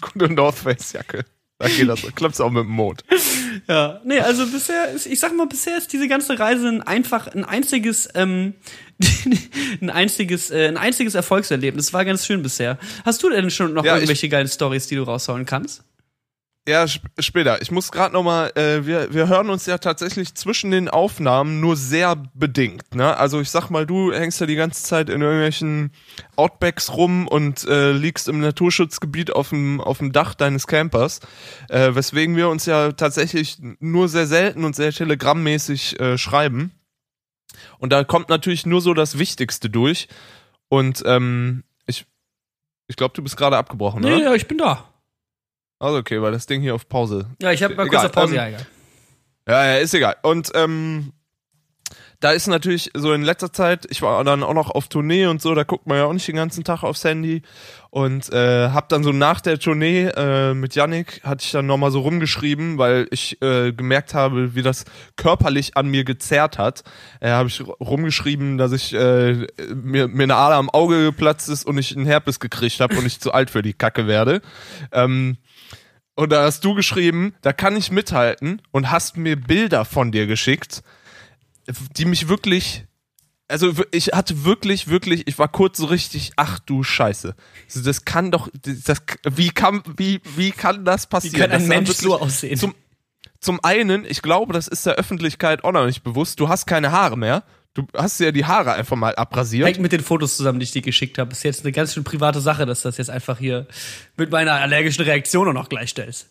Gute North Face-Jacke. Da geht das, klappt's auch mit dem Mond. Ja, nee, also bisher ist, ich sag mal, bisher ist diese ganze Reise ein einfach ein einziges, ähm, ein einziges, äh, ein einziges Erfolgserlebnis. War ganz schön bisher. Hast du denn schon noch Ja, ich- irgendwelche geilen Stories, die du raushauen kannst? Ja, sp später. Ich muss gerade noch mal, äh, wir, wir hören uns ja tatsächlich zwischen den Aufnahmen nur sehr bedingt. Ne? Also ich sag mal, du hängst ja die ganze Zeit in irgendwelchen Outbacks rum und äh, liegst im Naturschutzgebiet auf dem auf dem Dach deines Campers, äh, weswegen wir uns ja tatsächlich nur sehr selten und sehr telegrammmäßig äh, schreiben. Und da kommt natürlich nur so das Wichtigste durch. Und ähm, ich, ich glaube, du bist gerade abgebrochen, Nee, ne? ja, ich bin da. Also okay, weil das Ding hier auf Pause Ja, ich habe mal kurz auf Pause. ähm, ja, egal. Ja, ja, ist egal. Und ähm, da ist natürlich so in letzter Zeit, ich war dann auch noch auf Tournee und so, da guckt man ja auch nicht den ganzen Tag aufs Handy. Und äh, hab dann so nach der Tournee äh, mit Yannick, hatte ich dann nochmal so rumgeschrieben, weil ich äh, gemerkt habe, wie das körperlich an mir gezerrt hat. Äh, habe ich rumgeschrieben, dass ich äh, mir, mir eine Ader am Auge geplatzt ist und ich einen Herpes gekriegt habe und ich zu alt für die Kacke werde. Ähm, und da hast du geschrieben, da kann ich mithalten und hast mir Bilder von dir geschickt, die mich wirklich, also ich hatte wirklich, wirklich, ich war kurz so richtig, ach du Scheiße. Also das kann doch, das, wie kann, wie, wie kann das Wie passieren? kann Das ein sah Mensch so aussehen? Zum, zum einen, ich glaube, das ist der Öffentlichkeit auch noch nicht bewusst, du hast keine Haare mehr. Du hast dir die Haare einfach mal abrasiert. Hängt mit den Fotos zusammen, die ich dir geschickt habe. Ist jetzt eine ganz schön private Sache, dass du das jetzt einfach hier mit meiner allergischen Reaktion auch noch gleichstellst.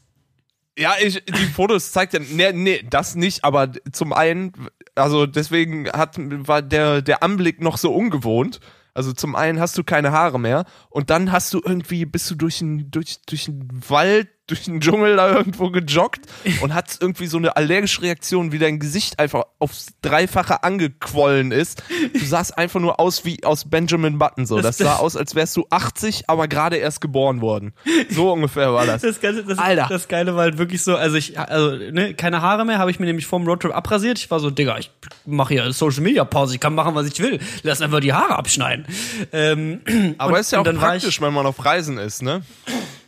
Ja, ich, die Fotos zeigt ja, nee, nee, das nicht, aber zum einen, also deswegen hat, war der, der Anblick noch so ungewohnt. Also zum einen hast du keine Haare mehr und dann hast du irgendwie, bist du durch einen, durch, durch einen Wald, durch den Dschungel da irgendwo gejoggt und hast irgendwie so eine allergische Reaktion, wie dein Gesicht einfach aufs Dreifache angequollen ist. Du sahst einfach nur aus wie aus Benjamin Button so. Das Das- sah aus, als wärst du 80, aber gerade erst geboren worden. So ungefähr war das. Das, Ganze, das, Alter. das Geile war halt wirklich so, also ich, also, ne, keine Haare mehr, habe ich mir nämlich vorm Roadtrip abrasiert. Ich war so, Digga, ich mache hier Social Media Pause, ich kann machen, was ich will. Lass einfach die Haare abschneiden. Ähm, Aber und- ist ja auch praktisch, wenn man auf Reisen ist, ne?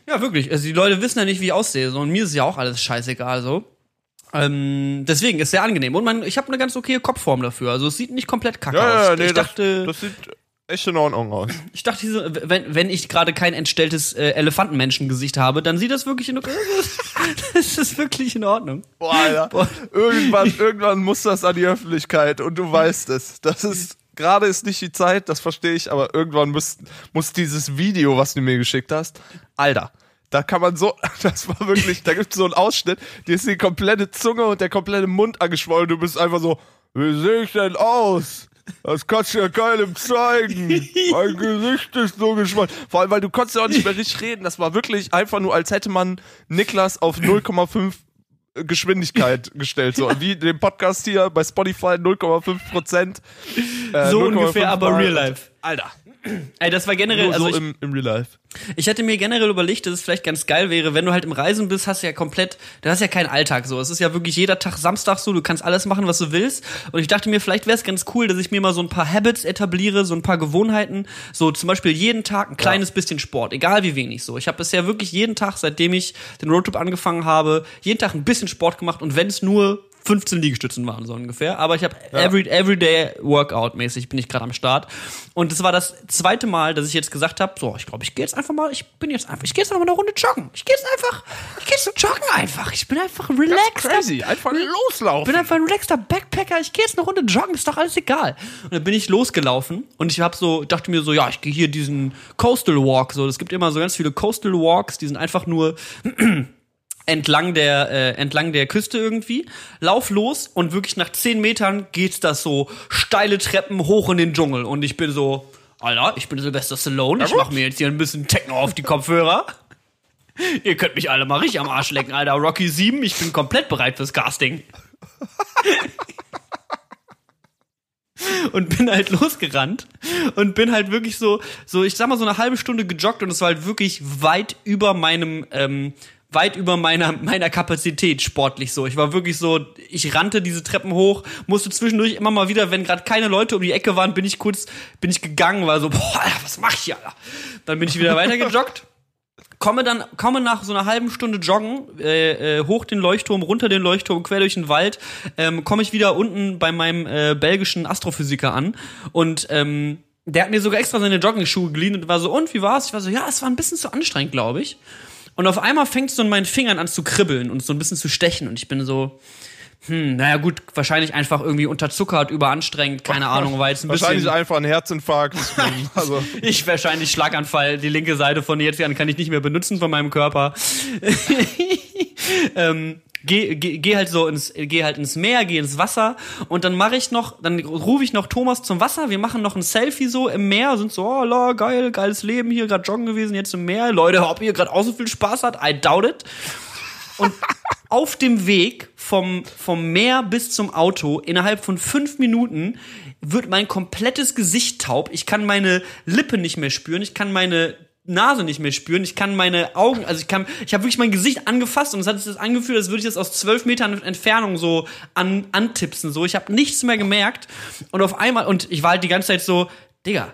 Ja, wirklich. Also die Leute wissen ja nicht, wie ich aussehe. So, und mir ist ja auch alles scheißegal so. Ähm, deswegen ist sehr angenehm. Und man, ich habe eine ganz okaye Kopfform dafür. Also es sieht nicht komplett kacke aus. ich dachte, das, das sieht echt in Ordnung aus. ich dachte, wenn, wenn ich gerade kein entstelltes äh, Elefantenmenschengesicht habe, dann sieht das wirklich in Das ist wirklich in Ordnung. Boah, Alter. Irgendwann, irgendwann muss das an die Öffentlichkeit und du weißt es. Das ist, gerade ist nicht die Zeit, das verstehe ich, aber irgendwann muss, muss dieses Video, was du mir geschickt hast, Alter. Da kann man so, das war wirklich, da gibt es so einen Ausschnitt, dir ist die komplette Zunge und der komplette Mund angeschwollen. Du bist einfach so, wie sehe ich denn aus? Das kannst du ja keinem zeigen. Mein Gesicht ist so geschwollen. Vor allem, weil du konntest ja auch nicht mehr richtig reden. Das war wirklich einfach nur, als hätte man Niklas auf 0,5 Geschwindigkeit gestellt. So wie den Podcast hier bei Spotify 0,5 Prozent. Äh, So 0,5 ungefähr, aber real life. Alter. Ey, das war generell, Nur also so ich, im, im Real Life. Ich hatte mir generell überlegt, dass es vielleicht ganz geil wäre, wenn du halt im Reisen bist, hast du ja komplett, du hast ja keinen Alltag so. Es ist ja wirklich jeder Tag Samstag so, du kannst alles machen, was du willst. Und ich dachte mir, vielleicht wäre es ganz cool, dass ich mir mal so ein paar Habits etabliere, so ein paar Gewohnheiten. So zum Beispiel jeden Tag ein kleines bisschen Sport, egal wie wenig so. Ich habe bisher wirklich jeden Tag, seitdem ich den Roadtrip angefangen habe, jeden Tag ein bisschen Sport gemacht und wenn es nur 15 Liegestützen waren, so ungefähr. Aber ich habe every, everyday Workout mäßig bin ich gerade am Start. Und das war das zweite Mal, dass ich jetzt gesagt habe, so, ich glaube, ich gehe jetzt einfach mal, ich bin jetzt einfach, ich gehe jetzt einfach mal eine Runde joggen. Ich gehe jetzt einfach, ich gehe jetzt joggen einfach. Ich bin einfach relaxed. Crazy. Einfach Ich loslaufen. bin einfach ein relaxter Backpacker, ich gehe jetzt eine Runde joggen, ist doch alles egal. Und dann bin ich losgelaufen und ich habe so, dachte mir so, ja, ich gehe hier diesen Coastal Walk, so, es gibt immer so ganz viele Coastal Walks, die sind einfach nur entlang der äh, entlang der Küste irgendwie, lauf los und wirklich nach 10 Metern geht's das so steile Treppen hoch in den Dschungel und ich bin so, Alter, ich bin Sylvester Stallone, ich mach mir jetzt hier ein bisschen Techno auf die Kopfhörer. Ihr könnt mich alle mal richtig am Arsch lecken, Alter. Rocky 7, ich bin komplett bereit fürs Casting. und bin halt losgerannt und bin halt wirklich so, so ich sag mal so eine halbe Stunde gejoggt und es war halt wirklich weit über meinem, ähm, weit über meiner meiner Kapazität sportlich so. Ich war wirklich so, ich rannte diese Treppen hoch, musste zwischendurch immer mal wieder, wenn gerade keine Leute um die Ecke waren, bin ich kurz, bin ich gegangen, war so, boah, Alter, was mach ich hier? Alter? Dann bin ich wieder weiter gejoggt komme dann, komme nach so einer halben Stunde Joggen, äh, äh, hoch den Leuchtturm, runter den Leuchtturm, quer durch den Wald, ähm, komme ich wieder unten bei meinem äh, belgischen Astrophysiker an und ähm, der hat mir sogar extra seine Jogging-Schuhe geliehen und war so, und wie war's? Ich war so, ja, es war ein bisschen zu anstrengend, glaube ich. Und auf einmal fängt es so in meinen Fingern an zu kribbeln und so ein bisschen zu stechen und ich bin so, hm, naja gut, wahrscheinlich einfach irgendwie unterzuckert, überanstrengend, keine Ahnung, weil jetzt ein Wahrscheinlich bisschen... einfach ein Herzinfarkt. also, Ich wahrscheinlich Schlaganfall. Die linke Seite von jetzt an kann ich nicht mehr benutzen von meinem Körper. ähm, geh, geh, geh halt so ins, geh halt ins Meer, geh ins Wasser und dann mache ich noch, dann rufe ich noch Thomas zum Wasser. Wir machen noch ein Selfie so im Meer, sind so, oh, la, geil, geiles Leben hier, gerade joggen gewesen, jetzt im Meer. Leute, ob ihr gerade auch so viel Spaß hat, I doubt it. Und auf dem Weg vom, vom Meer bis zum Auto, innerhalb von fünf Minuten, wird mein komplettes Gesicht taub. Ich kann meine Lippe nicht mehr spüren. Ich kann meine Nase nicht mehr spüren. Ich kann meine Augen, also ich kann, ich habe wirklich mein Gesicht angefasst und es hat sich das angefühlt, als würde ich das aus zwölf Metern Entfernung so an, antipsen. So, ich habe nichts mehr gemerkt. Und auf einmal, und ich war halt die ganze Zeit so, Digga,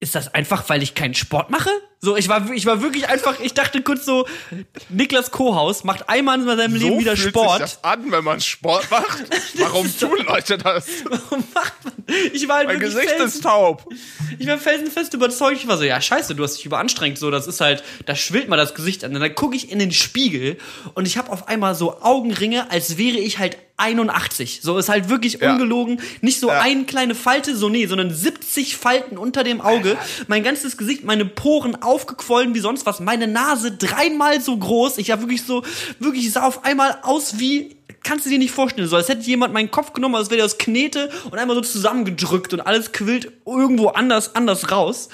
ist das einfach, weil ich keinen Sport mache? So, ich war, ich war wirklich einfach, ich dachte kurz so, Niklas Kohaus macht einmal in seinem Leben so wieder fühlt Sport. sich das an, wenn man Sport macht. Warum tun Leute das? Warum macht man? Ich war halt Mein Gesicht felsen, ist taub. ich war felsenfest überzeugt. Ich war so, ja, scheiße, du hast dich überanstrengt. So, das ist halt, da schwillt mal das Gesicht an. Und dann gucke ich in den Spiegel und ich habe auf einmal so Augenringe, als wäre ich halt 81. So ist halt wirklich Ja. ungelogen. Nicht so Ja. eine kleine Falte, so nee, sondern 70 Falten unter dem Auge. Mein ganzes Gesicht, meine Poren aufgequollen wie sonst was. Meine Nase dreimal so groß. Ich habe wirklich so, wirklich sah auf einmal aus wie kannst du dir nicht vorstellen, so als hätte jemand meinen Kopf genommen, als wäre der aus Knete und einmal so zusammengedrückt und alles quillt irgendwo anders anders raus.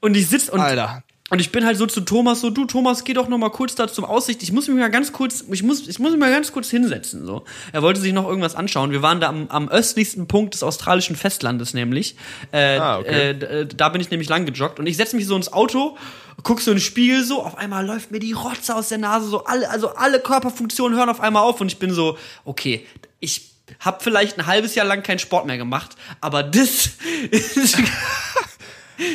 Und ich sitz und Alter. Und ich bin halt so zu Thomas so, du Thomas, geh doch noch mal kurz da zum Aussicht. Ich muss mich mal ganz kurz, ich muss, ich muss mich mal ganz kurz hinsetzen so. Er wollte sich noch irgendwas anschauen. Wir waren da am, am östlichsten Punkt des australischen Festlandes nämlich. Äh, Ah, okay. äh, äh, da bin ich nämlich lang gejoggt und ich setze mich so ins Auto, guck so in den Spiegel so, auf einmal läuft mir die Rotze aus der Nase so, alle, also alle Körperfunktionen hören auf einmal auf und ich bin so, okay, ich hab vielleicht ein halbes Jahr lang keinen Sport mehr gemacht, aber das ist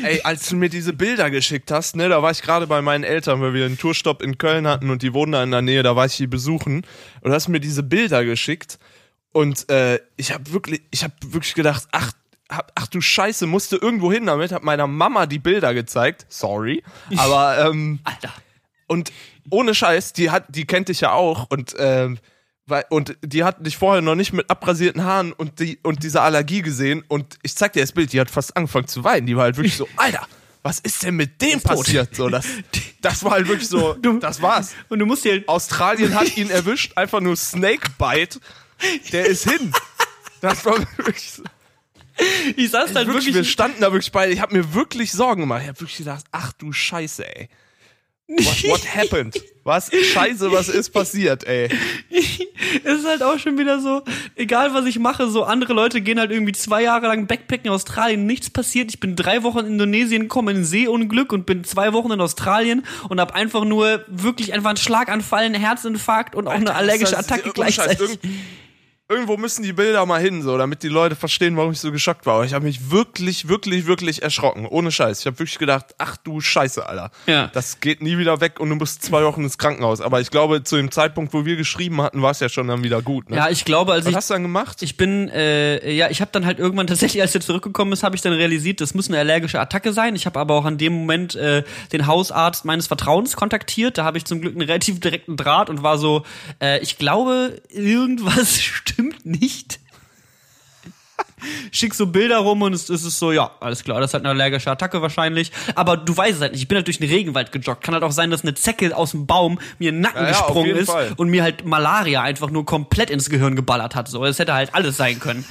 Ey, als du mir diese Bilder geschickt hast, ne, da war ich gerade bei meinen Eltern, weil wir einen Tourstopp in Köln hatten und die wohnen da in der Nähe, da war ich die besuchen. Und du hast mir diese Bilder geschickt und äh, ich habe wirklich, ich habe wirklich gedacht, ach, ach du Scheiße, musste irgendwo hin damit, hab meiner Mama die Bilder gezeigt, sorry, aber ähm, Alter. und ohne Scheiß, die hat, die kennt dich ja auch und ähm, weil, und die hat dich vorher noch nicht mit abrasierten Haaren und die und diese Allergie gesehen und ich zeig dir das Bild, die hat fast angefangen zu weinen, die war halt wirklich so, Alter, was ist denn mit dem passiert? So, das, das war halt wirklich so, das war's. Und du musst dir Australien hat ihn erwischt, einfach nur Snakebite, der ist hin. Das war wirklich so. ich saß halt Wirklich, wir wirklich standen da wirklich bei, ich habe mir wirklich Sorgen gemacht. Ich habe wirklich gedacht, ach du Scheiße, ey. What, what happened? Was Scheiße, was ist passiert, ey? es ist halt auch schon wieder so, egal was ich mache, so andere Leute gehen halt irgendwie zwei Jahre lang Backpacken in Australien, nichts passiert. Ich bin drei Wochen in Indonesien, komme in Seeunglück und bin zwei Wochen in Australien und habe einfach nur wirklich einfach einen Schlaganfall, einen Herzinfarkt und auch eine allergische Attacke gleichzeitig. Irgend- Irgendwo müssen die Bilder mal hin, so, damit die Leute verstehen, warum ich so geschockt war. Aber ich habe mich wirklich, wirklich, wirklich erschrocken. Ohne Scheiß. Ich habe wirklich gedacht, ach du Scheiße, Alter. Ja. Das geht nie wieder weg und du musst zwei Wochen ins Krankenhaus. Aber ich glaube, zu dem Zeitpunkt, wo wir geschrieben hatten, war es ja schon dann wieder gut. Ne? Ja, ich glaube, als Was ich hast du dann gemacht? Ich bin, äh, ja, ich habe dann halt irgendwann tatsächlich, als er zurückgekommen ist, habe ich dann realisiert, das muss eine allergische Attacke sein. Ich habe aber auch an dem Moment äh, den Hausarzt meines Vertrauens kontaktiert. Da habe ich zum Glück einen relativ direkten Draht und war so, äh, ich glaube, irgendwas stimmt nicht. Schick so Bilder rum und es, es ist so, ja, alles klar, das ist halt eine allergische Attacke wahrscheinlich. Aber du weißt es halt nicht. Ich bin halt durch den Regenwald gejoggt. Kann halt auch sein, dass eine Zecke aus dem Baum mir in den Nacken Ja, gesprungen ist Fall. und mir halt Malaria einfach nur komplett ins Gehirn geballert hat. So, es hätte halt alles sein können.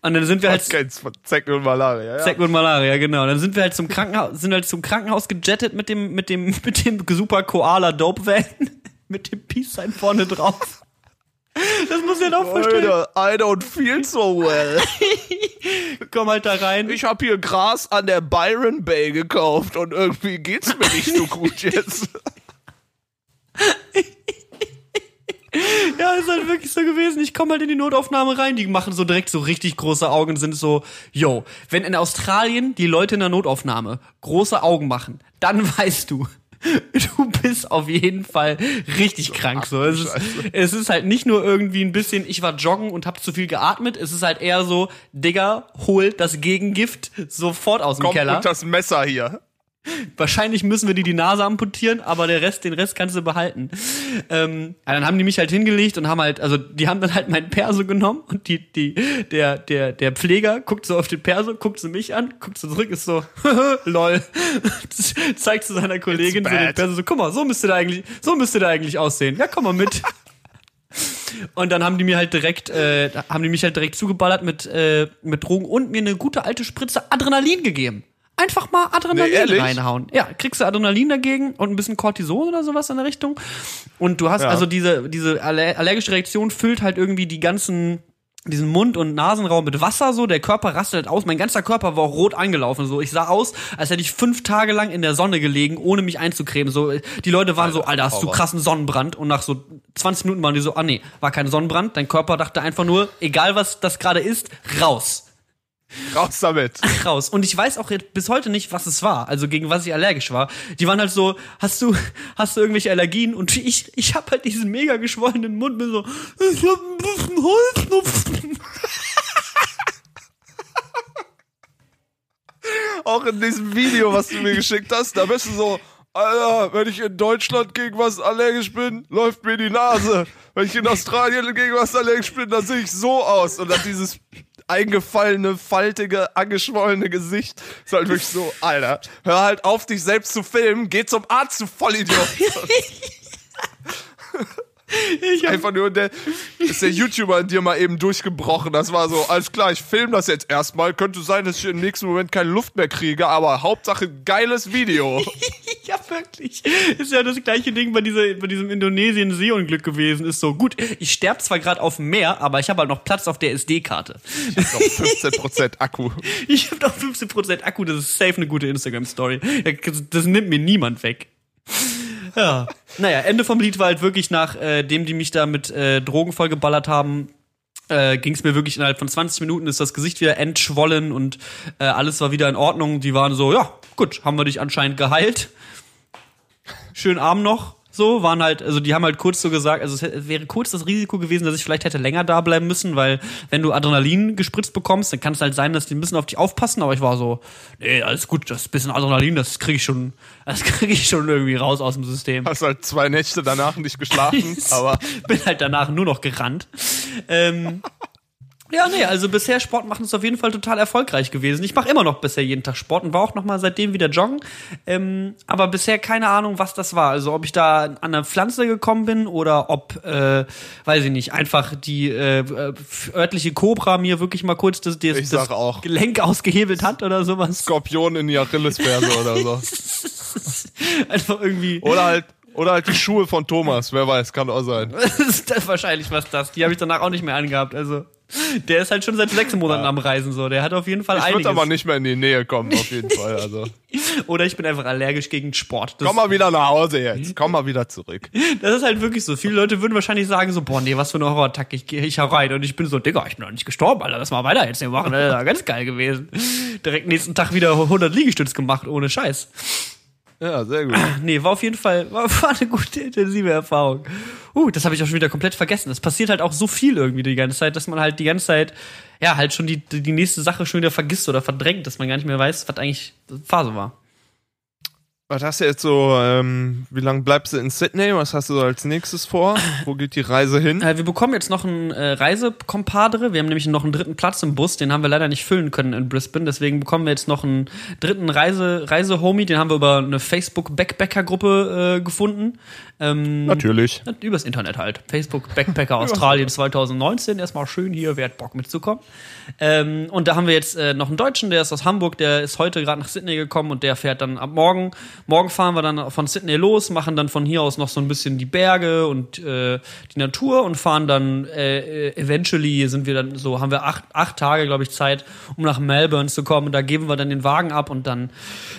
Und dann sind wir halt Zecken und Malaria, ja? Zecken und Malaria, genau. Dann sind wir halt zum Krankenhaus, sind halt zum Krankenhaus gejettet mit dem mit dem mit dem super Koala Dope Van mit dem Peace Sign vorne drauf. Das muss ich halt auch verstehen. I don't feel so well. Komm halt da rein. Ich habe hier Gras an der Byron Bay gekauft und irgendwie geht's mir nicht so gut jetzt. Ja, ist halt wirklich so gewesen. Ich komme halt in die Notaufnahme rein, die machen so direkt so richtig große Augen und sind so, yo, wenn in Australien die Leute in der Notaufnahme große Augen machen, dann weißt du, du bist auf jeden Fall richtig krank. So, es ist, es ist halt nicht nur irgendwie ein bisschen, ich war joggen und hab zu viel geatmet. Es ist halt eher so, Digga, hol das Gegengift sofort aus dem Komm, Keller. und das Messer hier. Wahrscheinlich müssen wir dir die Nase amputieren, aber der Rest, den Rest kannst du behalten. Ähm, dann haben die mich halt hingelegt und haben halt, also die haben dann halt meinen Perso genommen und die, die, der, der, der Pfleger guckt so auf den Perso, guckt so mich an, guckt so zurück, ist so, lol, zeigt zu seiner Kollegin so den Perso so, guck mal, so müsste der eigentlich, so müsste der eigentlich aussehen. Ja, komm mal mit. Und dann haben die mir halt direkt, äh, haben die mich halt direkt zugeballert mit, äh, mit Drogen und mir eine gute alte Spritze Adrenalin gegeben. Einfach mal Adrenalin Nee, reinhauen. Ja, kriegst du Adrenalin dagegen und ein bisschen Cortison oder sowas in der Richtung. Und du hast Ja. also diese, diese aller- allergische Reaktion füllt halt irgendwie die ganzen, diesen Mund- und Nasenraum mit Wasser so, der Körper rastet aus, mein ganzer Körper war rot angelaufen so. Ich sah aus, als hätte ich fünf Tage lang in der Sonne gelegen, ohne mich einzucremen. So, die Leute waren so, Alter, hast du krassen Sonnenbrand? Und nach so 20 Minuten waren die so, ah nee, war kein Sonnenbrand. Dein Körper dachte einfach nur, egal was das gerade ist, raus Raus damit. raus. Und ich weiß auch bis heute nicht, was es war, also gegen was ich allergisch war. Die waren halt so, hast du, hast du irgendwelche Allergien? Und ich, ich hab halt diesen mega geschwollenen Mund mit so, ich hab ein bisschen Holznupfen. Auch in diesem Video, was du mir geschickt hast, da bist du so, Alter, wenn ich in Deutschland gegen was allergisch bin, läuft mir die Nase. Wenn ich in Australien gegen was allergisch bin, dann sehe ich so aus. Und dann dieses eingefallene, faltige, angeschwollene Gesicht ist halt wirklich so, Alter, hör halt auf, dich selbst zu filmen, geh zum Arzt, du Vollidiot. Ich Einfach nur der, ist der YouTuber in dir mal eben durchgebrochen. Das war so, alles klar, ich film das jetzt erstmal. Könnte sein, dass ich im nächsten Moment keine Luft mehr kriege, aber Hauptsache geiles Video. wirklich. Ist ja das gleiche Ding bei, dieser, bei diesem Indonesien-Seeunglück gewesen. Ist so, gut, ich sterb zwar gerade auf dem Meer, aber ich habe halt noch Platz auf der SD-Karte. Noch 15% Akku. Ich habe noch 15% Akku, das ist safe eine gute Instagram-Story. Das nimmt mir niemand weg. Ja. Naja, Ende vom Lied war halt wirklich nach, äh, dem die mich da mit äh, Drogen vollgeballert haben, äh, ging es mir wirklich innerhalb von 20 Minuten ist das Gesicht wieder entschwollen und äh, alles war wieder in Ordnung. Die waren so, ja, gut, haben wir dich anscheinend geheilt. Schönen Abend noch. So, waren halt, also die haben halt kurz so gesagt, also es wäre kurz das Risiko gewesen, dass ich vielleicht hätte länger da bleiben müssen, weil wenn du Adrenalin gespritzt bekommst, dann kann es halt sein, dass die ein bisschen auf dich aufpassen, aber ich war so, nee, alles gut, das bisschen Adrenalin, das kriege ich schon, das kriege ich schon irgendwie raus aus dem System. Hast halt zwei Nächte danach nicht geschlafen, aber bin halt danach nur noch gerannt. Ähm, ja, nee, also bisher Sport machen ist auf jeden Fall total erfolgreich gewesen. Ich mache immer noch bisher jeden Tag Sport und war auch noch mal seitdem wieder joggen. Ähm, aber bisher keine Ahnung, was das war. Also ob ich da an eine Pflanze gekommen bin oder ob, äh, weiß ich nicht, einfach die äh, örtliche Cobra mir wirklich mal kurz das, das, das. Gelenk ausgehebelt hat oder sowas. Skorpion in die Achillesferse oder so. Einfach irgendwie. Oder halt, oder halt die Schuhe von Thomas, wer weiß, kann auch sein. Das ist wahrscheinlich was das. Die habe ich danach auch nicht mehr angehabt. Also der ist halt schon seit sechs Monaten am Reisen so. Der hat auf jeden Fall Ich einiges. würde aber nicht mehr in die Nähe kommen, auf jeden Fall. Also. Oder ich bin einfach allergisch gegen Sport. Das, Komm mal wieder nach Hause jetzt. Komm mal wieder zurück. das ist halt wirklich so. Viele Leute würden wahrscheinlich sagen so, boah, nee, was für eine Horrorattacke. Ich, ich hau rein. Und ich bin so, Digga, ich bin noch nicht gestorben, Alter. Lass mal weiter jetzt hier machen. Das ist ganz geil gewesen. Direkt nächsten Tag wieder 100 Liegestütz gemacht, ohne Scheiß. Ja, sehr gut. Nee, war auf jeden Fall war, war eine gute, intensive Erfahrung. Uh, das habe ich auch schon wieder komplett vergessen. Es passiert halt auch so viel irgendwie die ganze Zeit, dass man halt die ganze Zeit, ja, halt schon die, die nächste Sache schon wieder vergisst oder verdrängt, dass man gar nicht mehr weiß, was eigentlich Phase war. Was hast du jetzt so, ähm, wie lange bleibst du in Sydney? Was hast du so als nächstes vor? Wo geht die Reise hin? Äh, wir bekommen jetzt noch einen äh, Reisekompadre. Wir haben nämlich noch einen dritten Platz im Bus. Den haben wir leider nicht füllen können in Brisbane. Deswegen bekommen wir jetzt noch einen dritten Reise, Reise-Homie. Den haben wir über eine Facebook-Backpacker-Gruppe äh, gefunden. Ähm, Natürlich. Übers Internet halt. Facebook Backpacker Australien 2019. Erstmal schön hier, wer hat Bock mitzukommen. Ähm, und da haben wir jetzt äh, noch einen Deutschen, der ist aus Hamburg, der ist heute gerade nach Sydney gekommen und der fährt dann ab morgen. Morgen fahren wir dann von Sydney los, machen dann von hier aus noch so ein bisschen die Berge und äh, die Natur und fahren dann äh, äh, eventually sind wir dann so, haben wir acht, acht Tage, glaube ich, Zeit, um nach Melbourne zu kommen. Da geben wir dann den Wagen ab und dann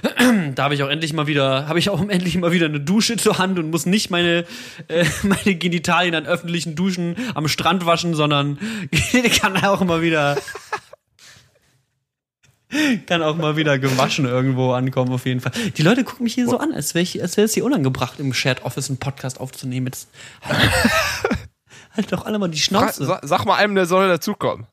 da habe ich auch endlich mal wieder, habe ich auch endlich mal wieder eine Dusche zur Hand und muss nicht meine, äh, meine Genitalien an öffentlichen Duschen am Strand waschen, sondern kann auch immer wieder Kann auch mal wieder gewaschen irgendwo ankommen, auf jeden Fall. Die Leute gucken mich hier so an, als wäre als wäre es hier unangebracht, im Shared Office einen Podcast aufzunehmen. Jetzt halt, halt doch alle mal die Schnauze. Sag, sag mal einem, der soll dazukommen.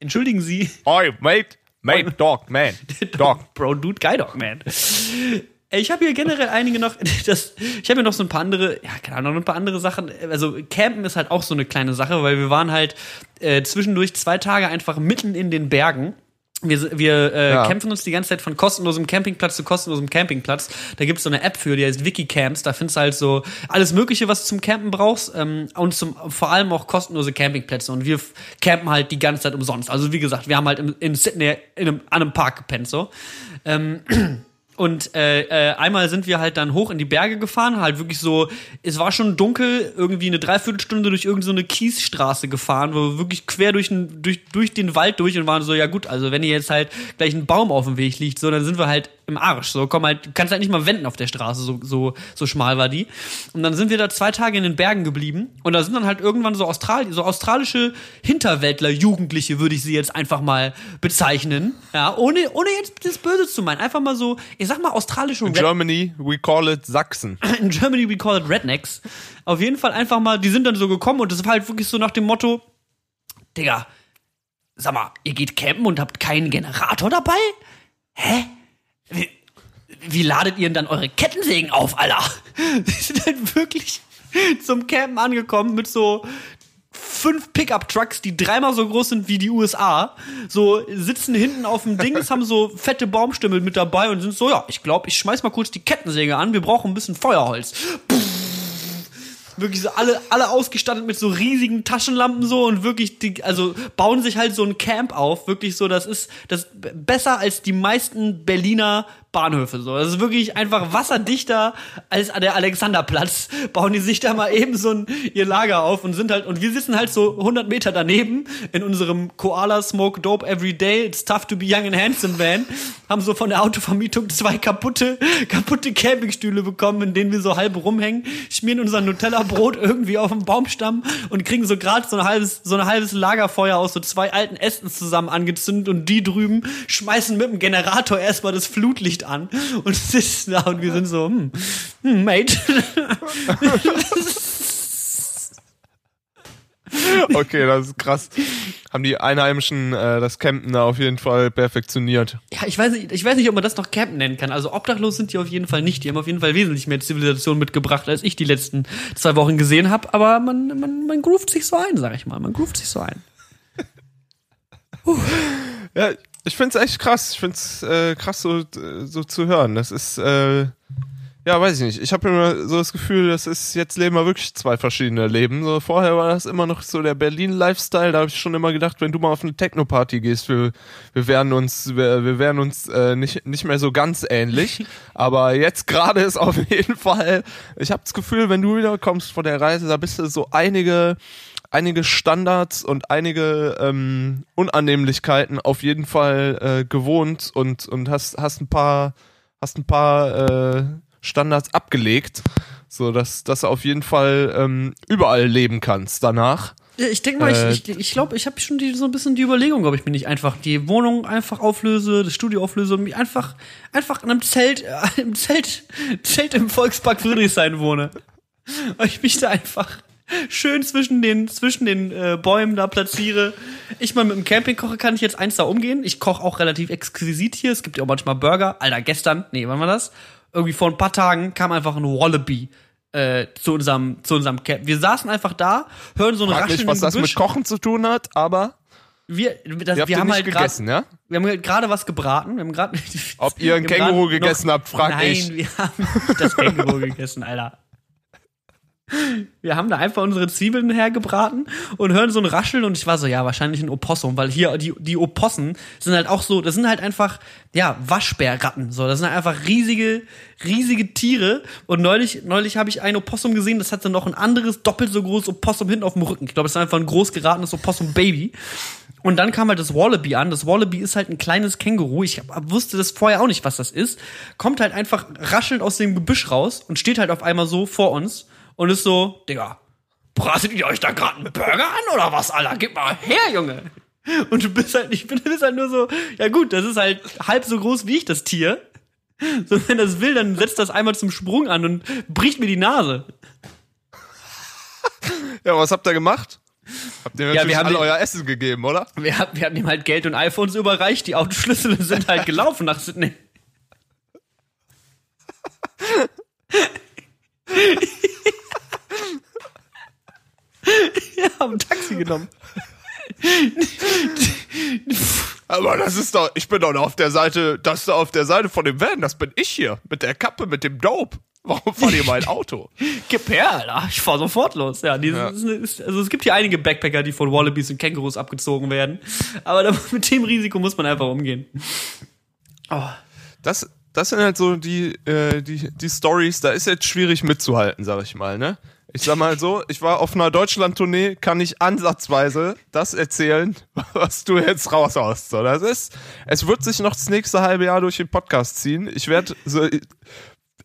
Entschuldigen Sie. Oi, mate. Mate, dog, man. Dog. Bro, Dude, Guy Dog, man. Ich habe hier generell einige noch, das, ich habe hier noch so ein paar andere, ja, keine Ahnung, noch ein paar andere Sachen. Also Campen ist halt auch so eine kleine Sache, weil wir waren halt äh, zwischendurch zwei Tage einfach mitten in den Bergen. Wir, wir äh, ja. kämpfen uns die ganze Zeit von kostenlosem Campingplatz zu kostenlosem Campingplatz. Da gibt's so eine App für, die heißt Wikicamps. Da findest du halt so alles Mögliche, was du zum Campen brauchst. Ähm, und zum, vor allem auch kostenlose Campingplätze. Und wir campen halt die ganze Zeit umsonst. Also wie gesagt, wir haben halt in, in Sydney in einem, an einem Park gepennt. so. Ähm, Und äh, äh, einmal sind wir halt dann hoch in die Berge gefahren, halt wirklich so, es war schon dunkel, irgendwie eine Dreiviertelstunde durch irgendeine so Kiesstraße gefahren, wo wir wirklich quer durch den, durch, durch den Wald durch und waren so, ja gut, also wenn ihr jetzt halt gleich ein Baum auf dem Weg liegt, so, dann sind wir halt im Arsch. So, komm halt, du kannst halt nicht mal wenden auf der Straße, so, so, so schmal war die. Und dann sind wir da zwei Tage in den Bergen geblieben und da sind dann halt irgendwann so, Austral so australische Hinterwäldler, Jugendliche, würde ich sie jetzt einfach mal bezeichnen. Ja, ohne, ohne jetzt das Böse zu meinen. Einfach mal so, ich sag mal australische In Red Germany, we call it Sachsen. In Germany, we call it Rednecks. Auf jeden Fall einfach mal, die sind dann so gekommen und das war halt wirklich so nach dem Motto, Digga, sag mal, ihr geht campen und habt keinen Generator dabei? Hä? Wie, ladet ihr denn dann eure Kettensägen auf, Alter? Die sind halt wirklich zum Campen angekommen mit so fünf Pickup-Trucks, die dreimal so groß sind wie die USA, so sitzen hinten auf dem Dings, haben so fette Baumstümmel mit dabei und sind so, ja, ich glaube, ich schmeiß mal kurz die Kettensäge an, wir brauchen ein bisschen Feuerholz. Pff wirklich so alle, alle ausgestattet mit so riesigen Taschenlampen so und wirklich, die, also bauen sich halt so ein Camp auf, wirklich so, das ist das besser als die meisten Berliner Bahnhöfe so. Das ist wirklich einfach wasserdichter als der Alexanderplatz. Bauen die sich da mal eben so ein ihr Lager auf und sind halt und wir sitzen halt so 100 Meter daneben in unserem Koala Smoke Dope Every Day It's Tough to Be Young and Handsome Van. Haben so von der Autovermietung zwei kaputte kaputte Campingstühle bekommen, in denen wir so halb rumhängen, schmieren unser Nutella Brot irgendwie auf dem Baumstamm und kriegen so gerade so ein halbes so ein halbes Lagerfeuer aus so zwei alten Ästen zusammen angezündet und die drüben schmeißen mit dem Generator erstmal das Flutlicht an und sitzen da und wir sind so, hm, hm Mate. okay, das ist krass. Haben die Einheimischen äh, das Campen da auf jeden Fall perfektioniert. Ja, ich weiß nicht, ich weiß nicht, ob man das noch Campen nennen kann. Also obdachlos sind die auf jeden Fall nicht. Die haben auf jeden Fall wesentlich mehr Zivilisation mitgebracht, als ich die letzten zwei Wochen gesehen habe. Aber man, man, man groovt sich so ein, sag ich mal. Man groovt sich so ein. Ja, ich find's echt krass. Ich find's äh, krass, so, so zu hören. Das ist, äh, ja, weiß ich nicht. Ich habe immer so das Gefühl, das ist jetzt leben wir wirklich zwei verschiedene Leben. So vorher war das immer noch so der Berlin-Lifestyle. Da habe ich schon immer gedacht, wenn du mal auf eine Techno-Party gehst, wir, wir werden uns, wir, wir werden uns äh, nicht nicht mehr so ganz ähnlich. Aber jetzt gerade ist auf jeden Fall. Ich habe das Gefühl, wenn du wieder kommst von der Reise, da bist du so einige einige Standards und einige ähm, Unannehmlichkeiten auf jeden Fall äh, gewohnt und und hast hast ein paar hast ein paar äh, Standards abgelegt, so dass du auf jeden Fall ähm, überall leben kannst danach. Ja, ich denke mal, äh, ich glaube, ich, glaub, ich habe schon die, so ein bisschen die Überlegung, ob ich mir nicht einfach die Wohnung einfach auflöse, das Studio auflöse und mich einfach, einfach in einem Zelt, äh, im Zelt, Zelt im Volkspark Friedrichshain wohne. Weil ich mich da einfach schön zwischen den, zwischen den äh, Bäumen da platziere. Ich mal mit dem Campingkocher kann ich jetzt eins da umgehen. Ich koche auch relativ exquisit hier. Es gibt ja auch manchmal Burger. Alter, gestern, nee, wann war das? Irgendwie vor ein paar Tagen kam einfach ein Wallaby äh, zu unserem, zu unserem Camp. Wir saßen einfach da, hören so ein Frag nicht, was das mit Kochen zu tun hat, aber wir, das, wir haben halt gegessen, grad, ja? Wir haben gerade was gebraten. Wir haben gerade. Ob ihr ein Känguru gegessen habt, frag nein, ich. Nein, wir haben das Känguru gegessen, Alter. Wir haben da einfach unsere Zwiebeln hergebraten und hören so ein Rascheln und ich war so, ja, wahrscheinlich ein Opossum, weil hier die, die Opossen sind halt auch so, das sind halt einfach, ja, Waschbärratten, so, das sind halt einfach riesige, riesige Tiere und neulich, neulich habe ich ein Opossum gesehen, das hatte noch ein anderes, doppelt so großes Opossum hinten auf dem Rücken. Ich glaube, das war einfach ein groß geratenes Opossum-Baby. Und dann kam halt das Wallaby an. Das Wallaby ist halt ein kleines Känguru. Ich wusste das vorher auch nicht, was das ist. Kommt halt einfach raschelnd aus dem Gebüsch raus und steht halt auf einmal so vor uns und ist so, Digga, bratet ihr euch da gerade einen Burger an oder was, Alter? Gib mal her, Junge. Und du bist halt nicht, du bist halt nur so, ja gut, das ist halt halb so groß wie ich, das Tier. So, wenn das will, dann setzt das einmal zum Sprung an und bricht mir die Nase. Ja, was habt ihr gemacht? Habt ihr Ja, natürlich wir haben alle euer Essen gegeben, oder? Wir, haben- wir haben ihm halt Geld und iPhones überreicht, die Autoschlüssel sind halt gelaufen nach Sydney. ja, haben ein Taxi genommen. Aber das ist doch, ich bin doch auf der Seite, das ist auf der Seite von dem Van, das bin ich hier. Mit der Kappe, mit dem Dope. Warum fahrt ihr mein Auto? Gib her, Alter. Ich fahr sofort los. Ja, dieses, Ja. Ist, also es gibt hier einige Backpacker, die von Wallabies und Kängurus abgezogen werden. Aber da, mit dem Risiko muss man einfach umgehen. Oh. Das, das sind halt so die, äh, die, die Stories, da ist jetzt schwierig mitzuhalten, sag ich mal, ne? Ich sag mal so, ich war auf einer Deutschland-Tournee, kann ich ansatzweise das erzählen, was du jetzt raushaust. So, das ist, es wird sich noch das nächste halbe Jahr durch den Podcast ziehen. Ich werde so,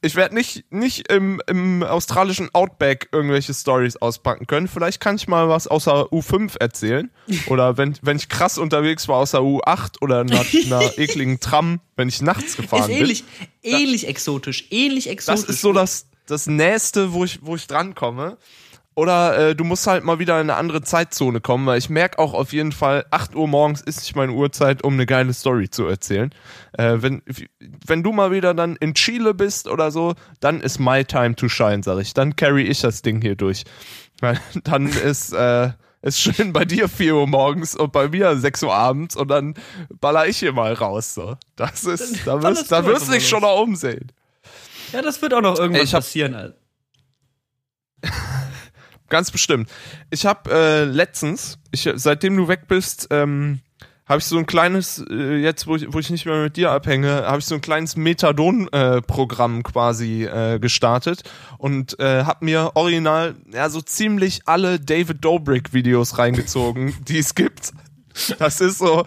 ich werde nicht, nicht im, im australischen Outback irgendwelche Stories auspacken können. Vielleicht kann ich mal was außer U5 erzählen. Oder wenn, wenn ich krass unterwegs war außer U8 oder einer, einer ekligen Tram, wenn ich nachts gefahren Ist bin. ähnlich, ähnlich exotisch. Ähnlich exotisch. Das ist so das, das Nächste, wo ich, wo ich drankomme. Oder äh, du musst halt mal wieder in eine andere Zeitzone kommen, weil ich merke auch auf jeden Fall, 8 Uhr morgens ist nicht meine Uhrzeit, um eine geile Story zu erzählen. Äh, wenn, wenn du mal wieder dann in Chile bist oder so, dann ist my time to shine, sag ich. Dann carry ich das Ding hier durch. Weil dann ist, äh, ist schön bei dir 4 Uhr morgens und bei mir 6 Uhr abends und dann baller ich hier mal raus. So. Das ist, da wirst, da du wirst dich schon noch umsehen. Ja, das wird auch noch irgendwann hab- passieren. Ganz bestimmt. Ich habe äh, letztens, ich, seitdem du weg bist, ähm, habe ich so ein kleines, äh, jetzt wo ich, wo ich nicht mehr mit dir abhänge, habe ich so ein kleines Methadon-Programm quasi äh, gestartet und äh, habe mir original ja so ziemlich alle David Dobrik-Videos reingezogen, die es gibt. Das ist so,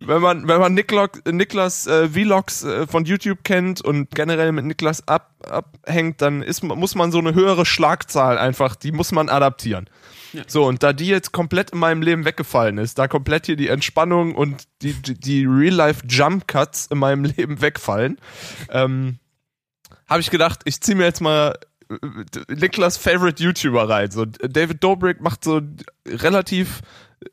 wenn man, wenn man Niklas, Niklas äh, Vlogs äh, von YouTube kennt und generell mit Niklas ab, abhängt, dann ist, muss man so eine höhere Schlagzahl einfach, die muss man adaptieren. So, und da die jetzt komplett in meinem Leben weggefallen ist, da komplett hier die Entspannung und die, die, die Real-Life-Jump-Cuts in meinem Leben wegfallen, ähm, habe ich gedacht, ich ziehe mir jetzt mal äh, Niklas Favorite YouTuber rein. So, David Dobrik macht so relativ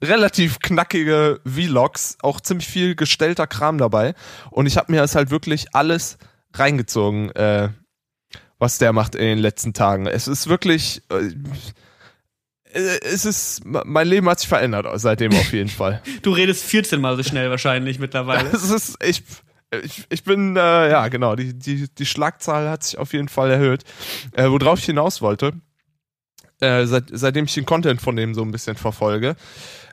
relativ knackige Vlogs, auch ziemlich viel gestellter Kram dabei. Und ich habe mir das halt wirklich alles reingezogen, äh, was der macht in den letzten Tagen. Es ist wirklich, äh, äh, es ist, mein Leben hat sich verändert seitdem auf jeden Fall. Du redest 14 Mal so schnell wahrscheinlich mittlerweile. Es ist, ich, ich, ich bin, äh, ja genau, die, die, die Schlagzahl hat sich auf jeden Fall erhöht. Äh, worauf ich hinaus wollte, äh, seit, seitdem ich den Content von dem so ein bisschen verfolge.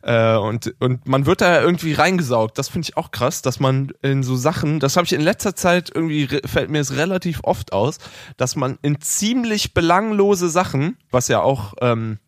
Äh, und, und man wird da irgendwie reingesaugt. Das finde ich auch krass, dass man in so Sachen, das habe ich in letzter Zeit irgendwie, fällt mir es relativ oft aus, dass man in ziemlich belanglose Sachen, was ja auch ähm,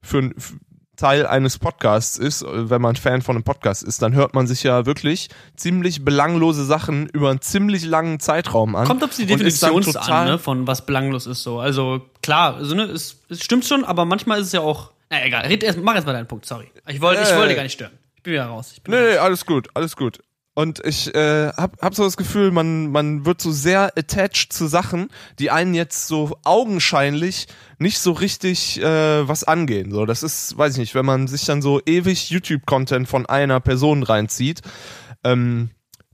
für ein f- Teil eines Podcasts ist, äh, wenn man Fan von einem Podcast ist, dann hört man sich ja wirklich ziemlich belanglose Sachen über einen ziemlich langen Zeitraum an. Kommt auf die Definition an, ne, von was belanglos ist so. Also klar, also, ne, es, es stimmt schon, aber manchmal ist es ja auch. Na egal, red erst, mach erst mal deinen Punkt, sorry. Ich wollte, ich Äh. wollte gar nicht stören. Ich bin wieder raus. Ich bin Nee, raus. nee, alles gut, alles gut. Und ich äh, hab, hab so das Gefühl, man, man wird so sehr attached zu Sachen, die einen jetzt so augenscheinlich nicht so richtig äh, was angehen. So, das ist, weiß ich nicht, wenn man sich dann so ewig YouTube-Content von einer Person reinzieht, ähm,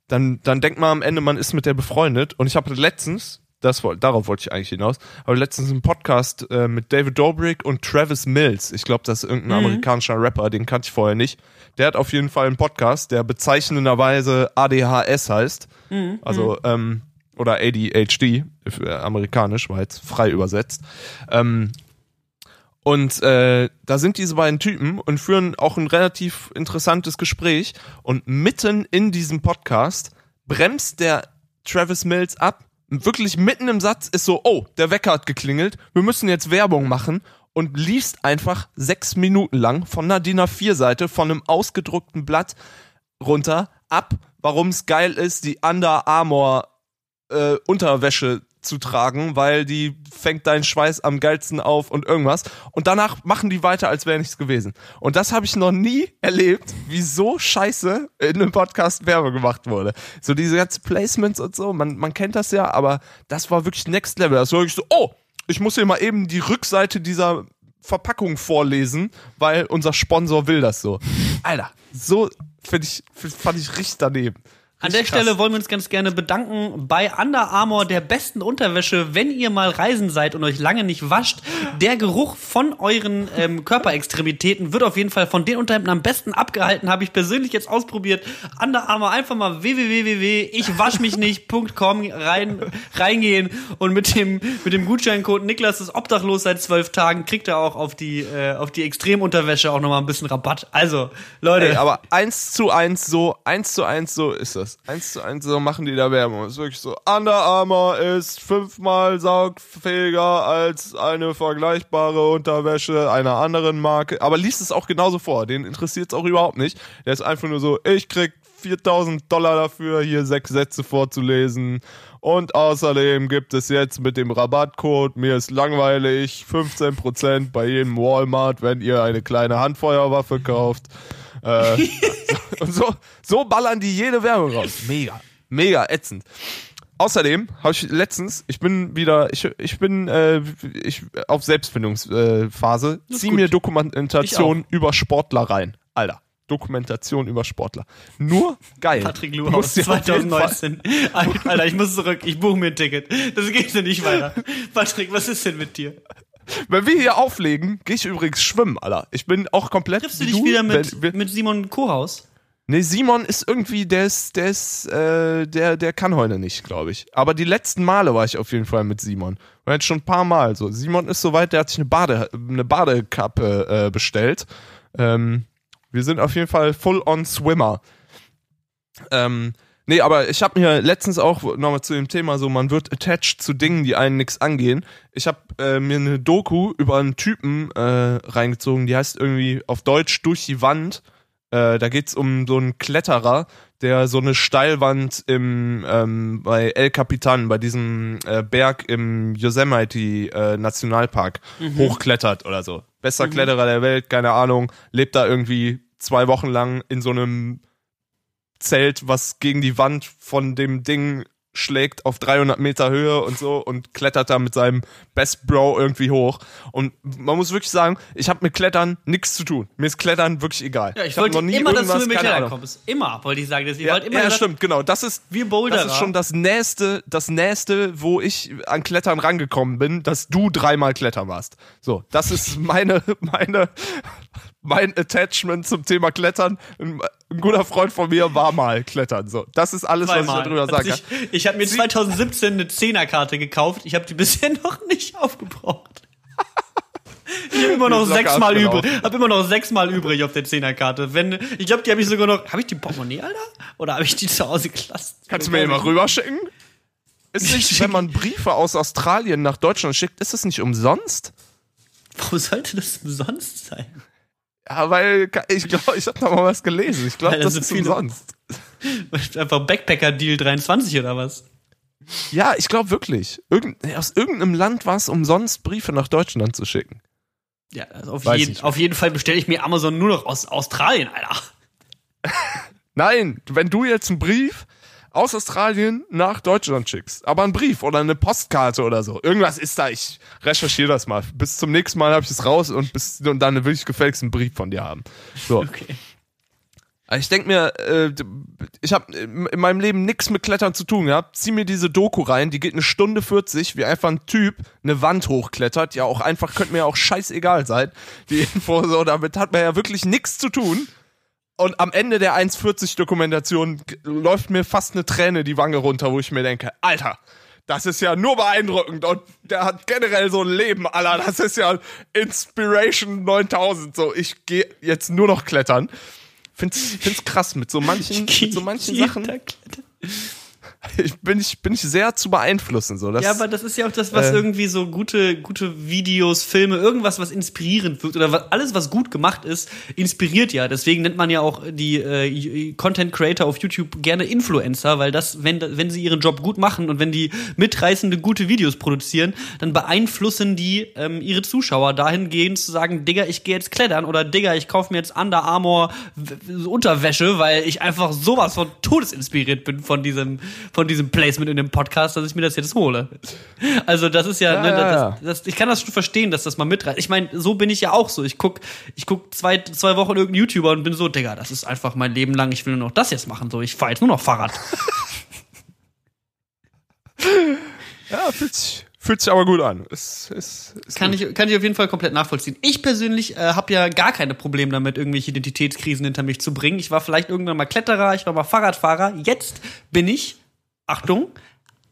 dann, dann denkt man am Ende, man ist mit der befreundet. Und ich habe letztens, das darauf wollte ich eigentlich hinaus, aber letztens einen Podcast äh, mit David Dobrik und Travis Mills. Ich glaube, das ist irgendein amerikanischer Rapper, den kannte ich vorher nicht. Der hat auf jeden Fall einen Podcast, der bezeichnenderweise ADHS heißt. Also, ähm, oder ADHD, für amerikanisch, war jetzt frei übersetzt. Ähm, und äh, da sind diese beiden Typen und führen auch ein relativ interessantes Gespräch. Und mitten in diesem Podcast bremst der Travis Mills ab. Wirklich mitten im Satz ist so, oh, der Wecker hat geklingelt, wir müssen jetzt Werbung machen und liest einfach sechs Minuten lang von einer DIN A4-Seite von einem ausgedruckten Blatt runter ab, warum es geil ist, die Under Armour äh, Unterwäsche zu tragen, weil die fängt deinen Schweiß am geilsten auf und irgendwas. Und danach machen die weiter, als wäre nichts gewesen. Und das habe ich noch nie erlebt, wie so scheiße in einem Podcast Werbung gemacht wurde. So diese ganzen Placements und so, man, man kennt das ja, aber das war wirklich Next Level. Das war wirklich so, oh, ich muss hier mal eben die Rückseite dieser Verpackung vorlesen, weil unser Sponsor will das so. Alter, so finde ich, fand ich richtig daneben. An der Stelle wollen wir uns ganz gerne bedanken bei Under Armour, der besten Unterwäsche, wenn ihr mal reisen seid und euch lange nicht wascht. Der Geruch von euren ähm, Körperextremitäten wird auf jeden Fall von den Unterhemden am besten abgehalten. Habe ich persönlich jetzt ausprobiert. Under Armour einfach mal www.ichwaschmichnicht.com rein, reingehen und mit dem, mit dem Gutscheincode Niklas ist obdachlos seit zwölf Tagen kriegt er auch auf die, äh, auf die Extremunterwäsche auch nochmal ein bisschen Rabatt. Also, Leute. Ey, aber eins zu eins so, eins zu eins so ist das das. Eins zu eins so machen die da Werbung. ist wirklich so. Under Armour ist fünfmal saugfähiger als eine vergleichbare Unterwäsche einer anderen Marke. Aber liest es auch genauso vor. Den interessiert es auch überhaupt nicht. Der ist einfach nur so, ich krieg 4000 Dollar dafür, hier sechs Sätze vorzulesen. Und außerdem gibt es jetzt mit dem Rabattcode, mir ist langweilig, 15% bei jedem Walmart, wenn ihr eine kleine Handfeuerwaffe kauft. Äh, und so, so ballern die jede Werbung raus. Mega, mega ätzend. Außerdem habe ich letztens, ich bin wieder, ich, ich bin äh, ich, auf Selbstfindungsphase, äh, zieh mir Dokumentation über Sportler rein. Alter. Dokumentation über Sportler. Nur geil. Patrick Luhaus, 2019. Alter, ich muss zurück. Ich buche mir ein Ticket. Das geht so nicht weiter. Patrick, was ist denn mit dir? Wenn wir hier auflegen, gehe ich übrigens schwimmen, Alter. Ich bin auch komplett. Triffst du dich du, wieder mit, wenn, mit Simon Kohaus? Nee, Simon ist irgendwie, der ist, der ist, äh, der, der kann heute nicht, glaube ich. Aber die letzten Male war ich auf jeden Fall mit Simon. Und jetzt schon ein paar Mal so. Simon ist soweit, der hat sich eine Bade, eine Badekappe äh, bestellt. Ähm, wir sind auf jeden Fall full on Swimmer. Ähm, Nee, aber ich habe mir letztens auch nochmal zu dem Thema so, man wird attached zu Dingen, die einen nichts angehen. Ich habe äh, mir eine Doku über einen Typen äh, reingezogen, die heißt irgendwie auf Deutsch durch die Wand. Äh, da geht's um so einen Kletterer, der so eine Steilwand im ähm, bei El Capitan, bei diesem äh, Berg im Yosemite äh, Nationalpark mhm. hochklettert oder so. Bester mhm. Kletterer der Welt, keine Ahnung, lebt da irgendwie zwei Wochen lang in so einem Zelt, was gegen die Wand von dem Ding schlägt auf 300 Meter Höhe und so und klettert da mit seinem Best Bro irgendwie hoch. Und man muss wirklich sagen, ich habe mit Klettern nichts zu tun. Mir ist Klettern wirklich egal. Ja, ich, ich wollte noch nie immer, dass du mit Klettern kommst. Immer, wollte ich sagen. Dass ich ja, immer ja stimmt, genau. Das ist, wir Boulderer. das ist schon das Nächste, das Nächste, wo ich an Klettern rangekommen bin, dass du dreimal Klettern warst. So, das ist meine, meine, mein Attachment zum Thema Klettern. Ein, ein, guter Freund von mir war mal Klettern. So, das ist alles, Zweimal. was ich darüber sagen kann. Ich, ich habe mir 2017 eine Zehnerkarte gekauft. Ich habe die bisher noch nicht aufgebraucht. Ich habe immer noch sechsmal übrig. Habe immer noch sechsmal übrig auf der Zehnerkarte. Wenn ich glaube, die habe ich sogar noch. Habe ich die Portemonnaie, Alter? Oder habe ich die zu Hause gelassen? Kannst du mir immer rüberschicken? Ist nicht, wenn man Briefe aus Australien nach Deutschland schickt, ist es nicht umsonst? Warum sollte das umsonst sein? Ja, weil ich glaube, ich habe da mal was gelesen. Ich glaube, das, das ist viele, umsonst. Einfach Backpacker-Deal 23 oder was? Ja, ich glaube wirklich. Irgend, aus irgendeinem Land war es umsonst, Briefe nach Deutschland zu schicken. Ja, also auf, jeden, auf jeden Fall bestelle ich mir Amazon nur noch aus Australien, Alter. Nein, wenn du jetzt einen Brief aus Australien nach Deutschland schickst. Aber einen Brief oder eine Postkarte oder so. Irgendwas ist da. Ich recherchiere das mal. Bis zum nächsten Mal habe ich es raus und, bis, und dann will ich gefälligst einen Brief von dir haben. So. Okay. Ich denke mir, äh, ich habe in meinem Leben nichts mit Klettern zu tun gehabt. Zieh mir diese Doku rein, die geht eine Stunde 40, wie einfach ein Typ eine Wand hochklettert. Ja, auch einfach, könnte mir auch scheißegal sein. Die Info so, damit hat man ja wirklich nichts zu tun. Und am Ende der 1,40 Dokumentation läuft mir fast eine Träne die Wange runter, wo ich mir denke, Alter, das ist ja nur beeindruckend und der hat generell so ein Leben, Alter, das ist ja Inspiration 9000, so, ich gehe jetzt nur noch klettern. Find's, find's krass mit so manchen, mit so manchen Sachen. ich bin ich bin ich sehr zu beeinflussen so. Das, ja, aber das ist ja auch das, was äh, irgendwie so gute gute Videos, Filme, irgendwas, was inspirierend wirkt oder was, alles, was gut gemacht ist, inspiriert ja. Deswegen nennt man ja auch die äh, Content Creator auf YouTube gerne Influencer, weil das, wenn wenn sie ihren Job gut machen und wenn die mitreißende gute Videos produzieren, dann beeinflussen die ähm, ihre Zuschauer dahingehend zu sagen, Digga, ich gehe jetzt klettern oder Digga, ich kaufe mir jetzt Under Armour Unterwäsche, weil ich einfach sowas von todesinspiriert bin von diesem von diesem Placement in dem Podcast, dass ich mir das jetzt hole. Also das ist ja, Ja, ne, das, ja. das, ich kann das schon verstehen, dass das mal mitreißt. Ich meine, so bin ich ja auch so. Ich guck, ich guck zwei, zwei Wochen irgendeinen YouTuber und bin so, Digga, das ist einfach mein Leben lang. Ich will nur noch das jetzt machen. So, ich fahre jetzt nur noch Fahrrad. ja, fühlt sich, fühlt sich aber gut an. Ist, ist, ist Kann gut. ich, kann ich auf jeden Fall komplett nachvollziehen. Ich persönlich äh, habe ja gar keine Probleme damit, irgendwelche Identitätskrisen hinter mich zu bringen. Ich war vielleicht irgendwann mal Kletterer, ich war mal Fahrradfahrer. Jetzt bin ich, Achtung,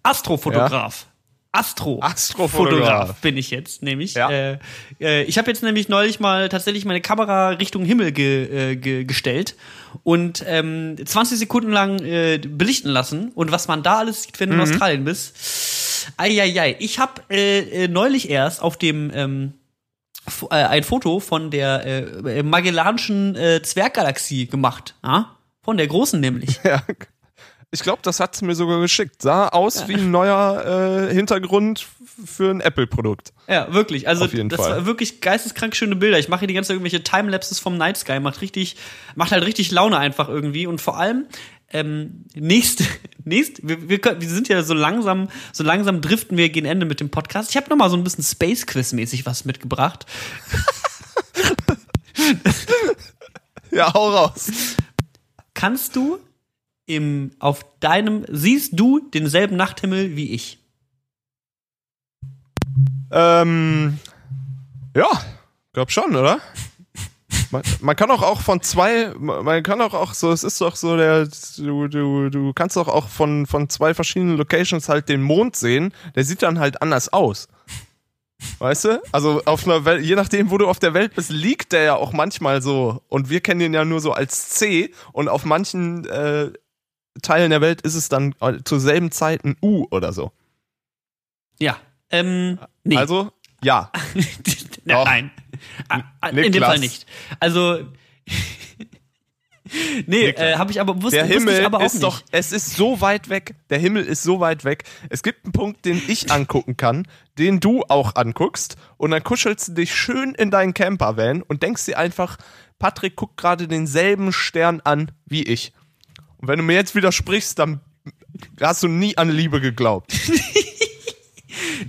Astrofotograf. Astro. Astrofotograf. bin ich jetzt, nämlich. Ja. Äh, äh, ich habe jetzt nämlich neulich mal tatsächlich meine Kamera Richtung Himmel ge, äh, ge, gestellt und ähm, 20 Sekunden lang äh, belichten lassen. Und was man da alles sieht, wenn du in Australien bist. Eieiei. Ich habe äh, äh, neulich erst auf dem ähm, äh, ein Foto von der äh, Magellanischen äh, Zwerggalaxie gemacht. Ja? Von der großen nämlich. Ja. Ich glaube, das hat's mir sogar geschickt. Sah aus wie ein neuer äh, Hintergrund für ein Apple-Produkt. Ja, wirklich. Also das Fall. war wirklich geisteskrank schöne Bilder. Ich mache hier die ganze Zeit irgendwelche Timelapses vom Night Sky, macht richtig, macht halt richtig Laune einfach irgendwie. Und vor allem, ähm, nächst, nächst, wir, wir, wir sind ja so langsam, so langsam driften wir gegen Ende mit dem Podcast. Ich habe noch mal so ein bisschen Space Quiz mäßig was mitgebracht. Ja, hau raus. Kannst du im, auf deinem, siehst du denselben Nachthimmel wie ich? Ähm, ja, glaub schon, oder? Man, man kann auch auch von zwei, man kann auch auch so, es ist doch so der, du, du, du kannst doch auch von, von zwei verschiedenen Locations halt den Mond sehen, der sieht dann halt anders aus. Weißt du? Also auf einer Welt, je nachdem, wo du auf der Welt bist, liegt der ja auch manchmal so. Und wir kennen ihn ja nur so als C. Und auf manchen äh, Teilen der Welt ist es dann äh, zur selben Zeit ein U oder so. Ja. Ähm, nee. Also, ja. Nein. Ah, ah, In dem Niklas. Fall nicht. Also. nee, äh, habe ich aber wusste, Der wusste Himmel ich aber auch ist nicht. doch, es ist so weit weg. Der Himmel ist so weit weg. Es gibt einen Punkt, den ich angucken kann, den du auch anguckst. Und dann kuschelst du dich schön in deinen Campervan und denkst dir einfach, Patrick guckt gerade denselben Stern an wie ich. Und wenn du mir jetzt widersprichst, dann hast du nie an Liebe geglaubt.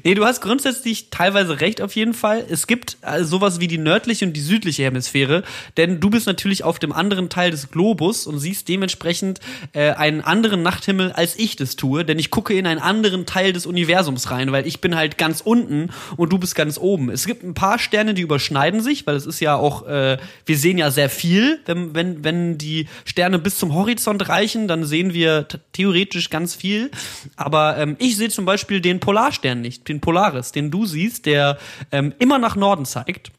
Nee, du hast grundsätzlich teilweise recht auf jeden Fall. Es gibt äh, sowas wie die nördliche und die südliche Hemisphäre, denn du bist natürlich auf dem anderen Teil des Globus und siehst dementsprechend äh, einen anderen Nachthimmel, als ich das tue, denn ich gucke in einen anderen Teil des Universums rein, weil ich bin halt ganz unten und du bist ganz oben. Es gibt ein paar Sterne, die überschneiden sich, weil es ist ja auch, äh, wir sehen ja sehr viel, wenn, wenn, wenn die Sterne bis zum Horizont reichen, dann sehen wir theoretisch ganz viel. Aber ähm, ich sehe zum Beispiel den Polarstern nicht, den Polaris, den du siehst, der ähm, immer nach Norden zeigt.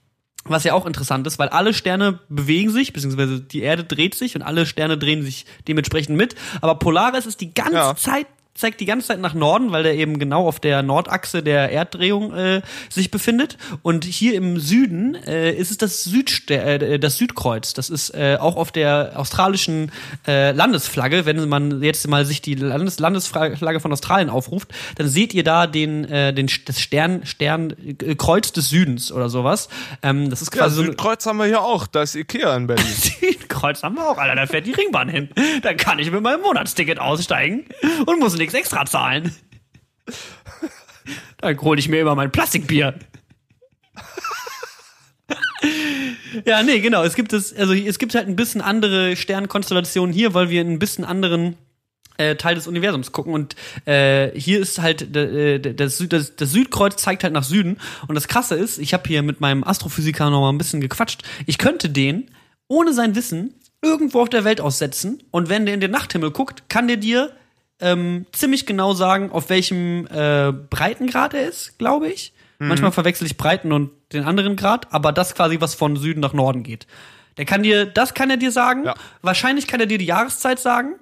Was ja auch interessant ist, weil alle Sterne bewegen sich, beziehungsweise die Erde dreht sich und alle Sterne drehen sich dementsprechend mit. Aber Polaris ist die ganze Ja. Zeit zeigt die ganze Zeit nach Norden, weil der eben genau auf der Nordachse der Erddrehung äh, sich befindet. Und hier im Süden äh, ist es das, Südster äh, das Südkreuz. Das ist äh, auch auf der australischen äh, Landesflagge. Wenn man jetzt mal sich die Landes Landesflagge von Australien aufruft, dann seht ihr da den, äh, den das Stern Stern äh, des Südens oder sowas. Ähm, das ist Ja, quasi so eine Südkreuz haben wir hier auch. Da ist Ikea in Berlin. Südkreuz haben wir auch, Alter. Da fährt die Ringbahn hin. Da kann ich mit meinem Monatsticket aussteigen und muss nichts extra zahlen. Dann hole ich mir immer mein Plastikbier. ja, nee, genau. Es gibt es, also es gibt halt ein bisschen andere Sternkonstellationen hier, weil wir in ein bisschen anderen äh, Teil des Universums gucken und äh, hier ist halt äh, das, Süd, Südkreuz zeigt halt nach Süden und das Krasse ist, ich habe hier mit meinem Astrophysiker noch mal ein bisschen gequatscht. Ich könnte den ohne sein Wissen irgendwo auf der Welt aussetzen und wenn der in den Nachthimmel guckt, kann der dir ähm, ziemlich genau sagen, auf welchem äh, Breitengrad er ist, glaube ich. Manchmal verwechsel ich Breiten und den anderen Grad, aber das quasi, was von Süden nach Norden geht. Der kann dir, das kann er dir sagen. Ja. Wahrscheinlich kann er dir die Jahreszeit sagen.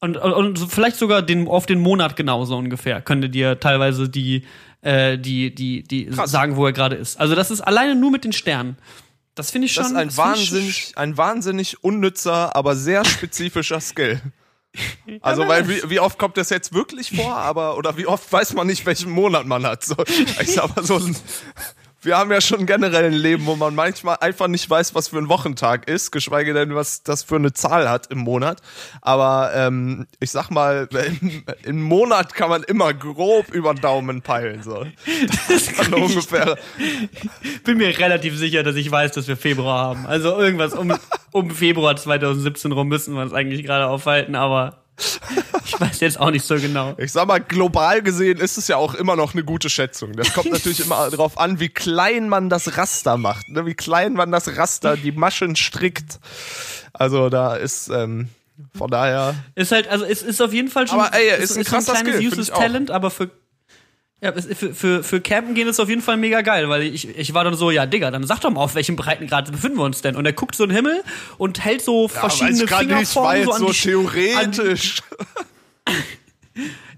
Und, und, und vielleicht sogar den, auf den Monat genauso ungefähr könnte dir teilweise die, äh, die, die, die Krass. sagen, wo er gerade ist. Also das ist alleine nur mit den Sternen. Das finde ich schon. Das ist ein das wahnsinnig, ein wahnsinnig unnützer, aber sehr spezifischer Skill. Also, weil wie, wie oft kommt das jetzt wirklich vor, aber oder wie oft weiß man nicht, welchen Monat man hat. So, ich sag mal so, ein- wir haben ja schon generell ein Leben, wo man manchmal einfach nicht weiß, was für ein Wochentag ist, geschweige denn, was das für eine Zahl hat im Monat. Aber ähm, ich sag mal, im, im Monat kann man immer grob über den Daumen peilen. So. Das ist dann ungefähr. bin mir relativ sicher, dass ich weiß, dass wir Februar haben. Also irgendwas um, um Februar 2017 rum müssen wir uns eigentlich gerade aufhalten, aber ich weiß jetzt auch nicht so genau. Ich sag mal, global gesehen ist es ja auch immer noch eine gute Schätzung. Das kommt natürlich immer darauf an, wie klein man das Raster macht, ne? wie klein man das Raster, die Maschen strickt. Also da ist ähm, von daher. Ist halt, also es ist auf jeden Fall schon Aber, ey, ist ein krasser kleines Skill. Talent, aber für ja, für, für, für Campen gehen ist auf jeden Fall mega geil, weil ich, ich war dann so, ja, Digga, dann sag doch mal, auf welchem Breitengrad befinden wir uns denn? Und er guckt so in den Himmel und hält so verschiedene nicht, war Fingerformen so an so die, an, theoretisch.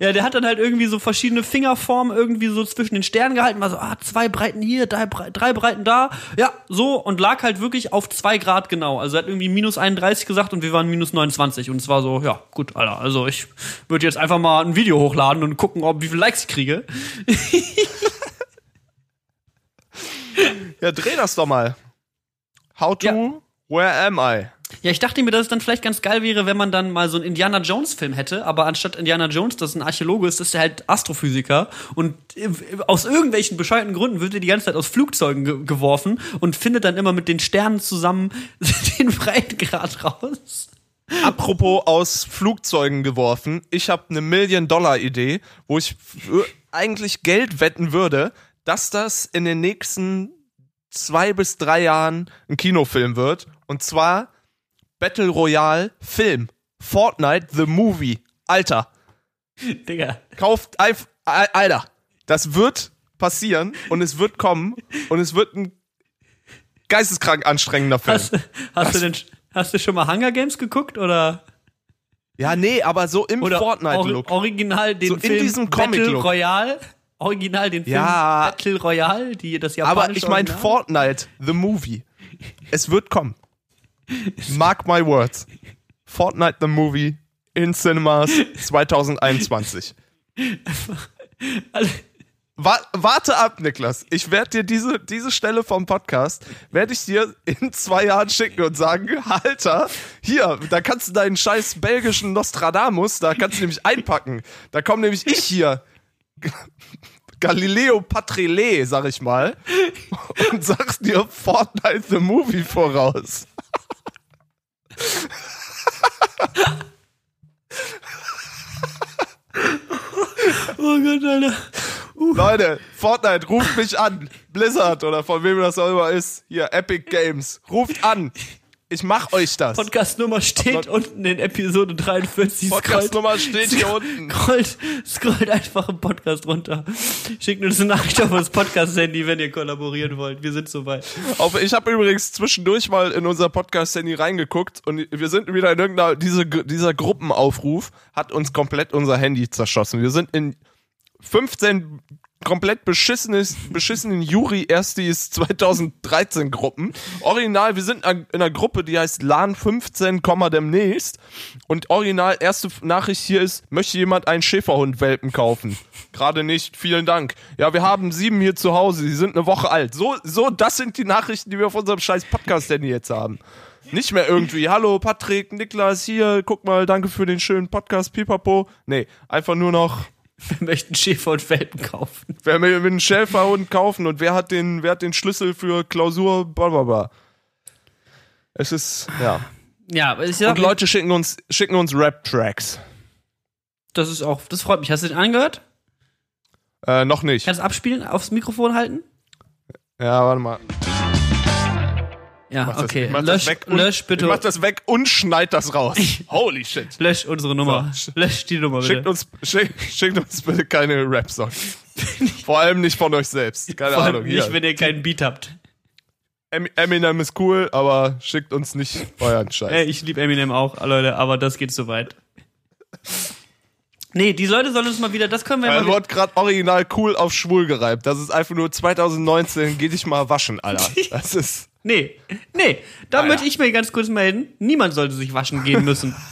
Ja, der hat dann halt irgendwie so verschiedene Fingerformen irgendwie so zwischen den Sternen gehalten, war so, ah, zwei Breiten hier, drei, drei Breiten da, ja, so und lag halt wirklich auf zwei Grad genau. Also er hat irgendwie minus 31 gesagt und wir waren minus 29 und es war so, ja, gut, Alter, also ich würde jetzt einfach mal ein Video hochladen und gucken, ob wie viele Likes ich kriege. Ja, dreh das doch mal. How to, Ja. where am I? Ja, ich dachte mir, dass es dann vielleicht ganz geil wäre, wenn man dann mal so einen Indiana Jones Film hätte, aber anstatt Indiana Jones, das ein Archäologe ist, ist er halt Astrophysiker und äh, aus irgendwelchen bescheuerten Gründen wird er die ganze Zeit aus Flugzeugen ge geworfen und findet dann immer mit den Sternen zusammen den Breitengrad raus. Apropos aus Flugzeugen geworfen, ich habe eine Million-Dollar-Idee, wo ich eigentlich Geld wetten würde, dass das in den nächsten zwei bis drei Jahren ein Kinofilm wird. Und zwar Battle Royale Film. Fortnite The Movie. Alter, Digga. kauft einfach, Alter, das wird passieren und es wird kommen und es wird ein geisteskrank anstrengender Film. Hast, hast du denn hast du schon mal Hunger Games geguckt oder ja, nee, aber so im Fortnite-Look. Ori original den So in Film diesem Battle Comic-Look. Royale? Original den Film Ja. Battle Royale, die das japanische Aber ich meine? Fortnite, the movie. Es wird kommen. Mark my words. Fortnite, the movie in Cinemas 2021. Alle- Wa warte ab, Niklas. Ich werde dir diese, diese Stelle vom Podcast, werde ich dir in zwei Jahren schicken und sagen, Alter, hier, da kannst du deinen scheiß belgischen Nostradamus, da kannst du nämlich einpacken. Da komme nämlich ich hier. Galileo Patrilé, sag ich mal, und sag dir Fortnite the Movie voraus. Oh Gott, Alter. Leute, Fortnite, ruft mich an. Blizzard oder von wem das auch immer ist. Hier, Epic Games. Ruft an. Ich mach euch das. Podcast-Nummer steht unten in Episode 43. Podcast-Nummer steht hier unten. Scrollt, scrollt einfach im Podcast runter. Schickt uns eine Nachricht auf das Podcast-Handy, wenn ihr kollaborieren wollt. Wir sind soweit. Auf, ich habe übrigens zwischendurch mal in unser Podcast-Handy reingeguckt und wir sind wieder in irgendeiner, diese, dieser Gruppenaufruf hat uns komplett unser Handy zerschossen. Wir sind in 15 komplett beschissenes, beschissenen Juri-Erstis 2013 Gruppen. Original, wir sind in einer Gruppe, die heißt LAN 15, Komma demnächst. Und original, erste Nachricht hier ist, möchte jemand einen Schäferhund-Welpen kaufen? Gerade nicht, vielen Dank. Ja, wir haben sieben hier zu Hause, die sind eine Woche alt. So, so, das sind die Nachrichten, die wir auf unserem scheiß Podcast-Handy jetzt haben. Nicht mehr irgendwie, hallo Patrick, Niklas, hier, guck mal, danke für den schönen Podcast, pipapo. Nee, einfach nur noch, Wir möchten Schäfer und Welpen kaufen. wer will einen Schäferhund kaufen und wer hat den, wer hat den Schlüssel für Klausur, blablabla. Es ist, ja. Ja, ich sag, Und Leute schicken uns, schicken uns Rap-Tracks. das ist auch, das freut mich. Hast du den angehört? Äh, noch nicht. Kannst du abspielen, aufs Mikrofon halten? Ja, warte mal. Ja, Mach okay. das Lösch, weg und- lösch bitte. Mach das weg und schneid das raus. Holy shit. Lösch unsere Nummer. So. Lösch die Nummer bitte. Schickt uns, schick, schickt uns bitte keine Rap-Songs. Vor allem nicht von euch selbst. Keine Vor allem Ahnung. nicht, Hier. wenn ihr keinen Beat habt. Em- Eminem ist cool, aber schickt uns nicht euren Scheiß. Ey, ich liebe Eminem auch, Leute, aber das geht zu weit. Nee, die Leute sollen uns mal wieder, das können wir Er mal. wurde gerade original cool auf schwul gereibt. Das ist einfach nur 2019, geh dich mal waschen, Alter. Das ist. Nee, nee, da Ah, ja. möchte ich mir ganz kurz melden. Niemand sollte sich waschen gehen müssen.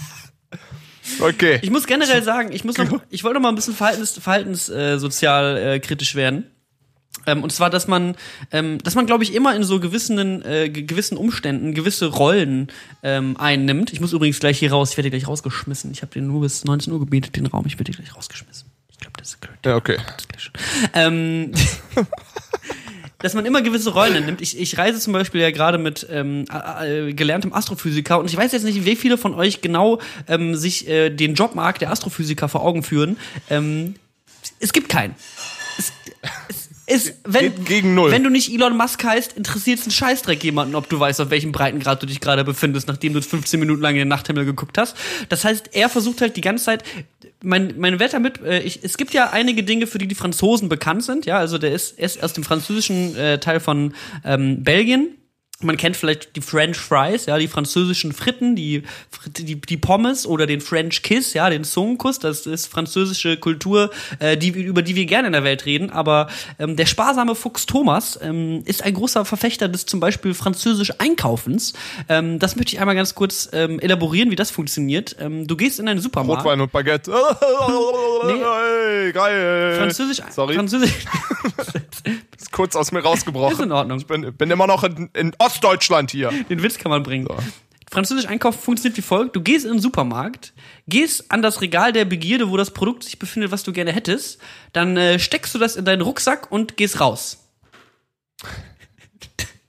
Okay. Ich muss generell sagen, ich muss noch, ich wollte noch mal ein bisschen verhaltens, verhaltens äh, sozial äh, kritisch werden. Ähm, und zwar, dass man, ähm, dass man, glaube ich, immer in so gewissen, äh, ge- gewissen Umständen gewisse Rollen ähm, einnimmt. Ich muss übrigens gleich hier raus. Ich werde gleich rausgeschmissen. Ich habe den nur bis 19 Uhr gebietet, den Raum. Ich werde gleich rausgeschmissen. Ich glaube, das ist gehört. Ja, okay. Das. Ähm, dass man immer gewisse Rollen annimmt. Ich, ich reise zum Beispiel ja gerade mit ähm, äh, gelerntem Astrophysiker und ich weiß jetzt nicht, wie viele von euch genau ähm, sich äh, den Jobmarkt der Astrophysiker vor Augen führen. Ähm, es gibt keinen. Es, es, es, wenn, gegen null. wenn du nicht Elon Musk heißt, interessiert es einen Scheißdreck jemanden, ob du weißt, auf welchem Breitengrad du dich gerade befindest, nachdem du 15 Minuten lang in den Nachthimmel geguckt hast. Das heißt, er versucht halt die ganze Zeit, mein, mein Wert damit, äh, ich, es gibt ja einige Dinge, für die die Franzosen bekannt sind, ja, also der ist, er ist aus dem französischen äh, Teil von ähm, Belgien. Man kennt vielleicht die French Fries, ja, die französischen Fritten, die, die, die Pommes oder den French Kiss, ja, den Zungenkuss. Das ist französische Kultur, äh, die, über die wir gerne in der Welt reden. Aber ähm, der sparsame Fuchs Thomas ähm, ist ein großer Verfechter des zum Beispiel französisch Einkaufens. Ähm, das möchte ich einmal ganz kurz ähm, elaborieren, wie das funktioniert. Ähm, du gehst in einen Supermarkt. Rotwein und Baguette. Hey, geil. Französisch, Sorry. Französisch Ist kurz aus mir rausgebrochen. ist in Ordnung. Ich bin, bin immer noch in, in Ostdeutschland hier. Den Witz kann man bringen. Französisch einkaufen funktioniert wie folgt. Du gehst in den Supermarkt, gehst an das Regal der Begierde, wo das Produkt sich befindet, was du gerne hättest, dann äh, steckst du das in deinen Rucksack und gehst raus.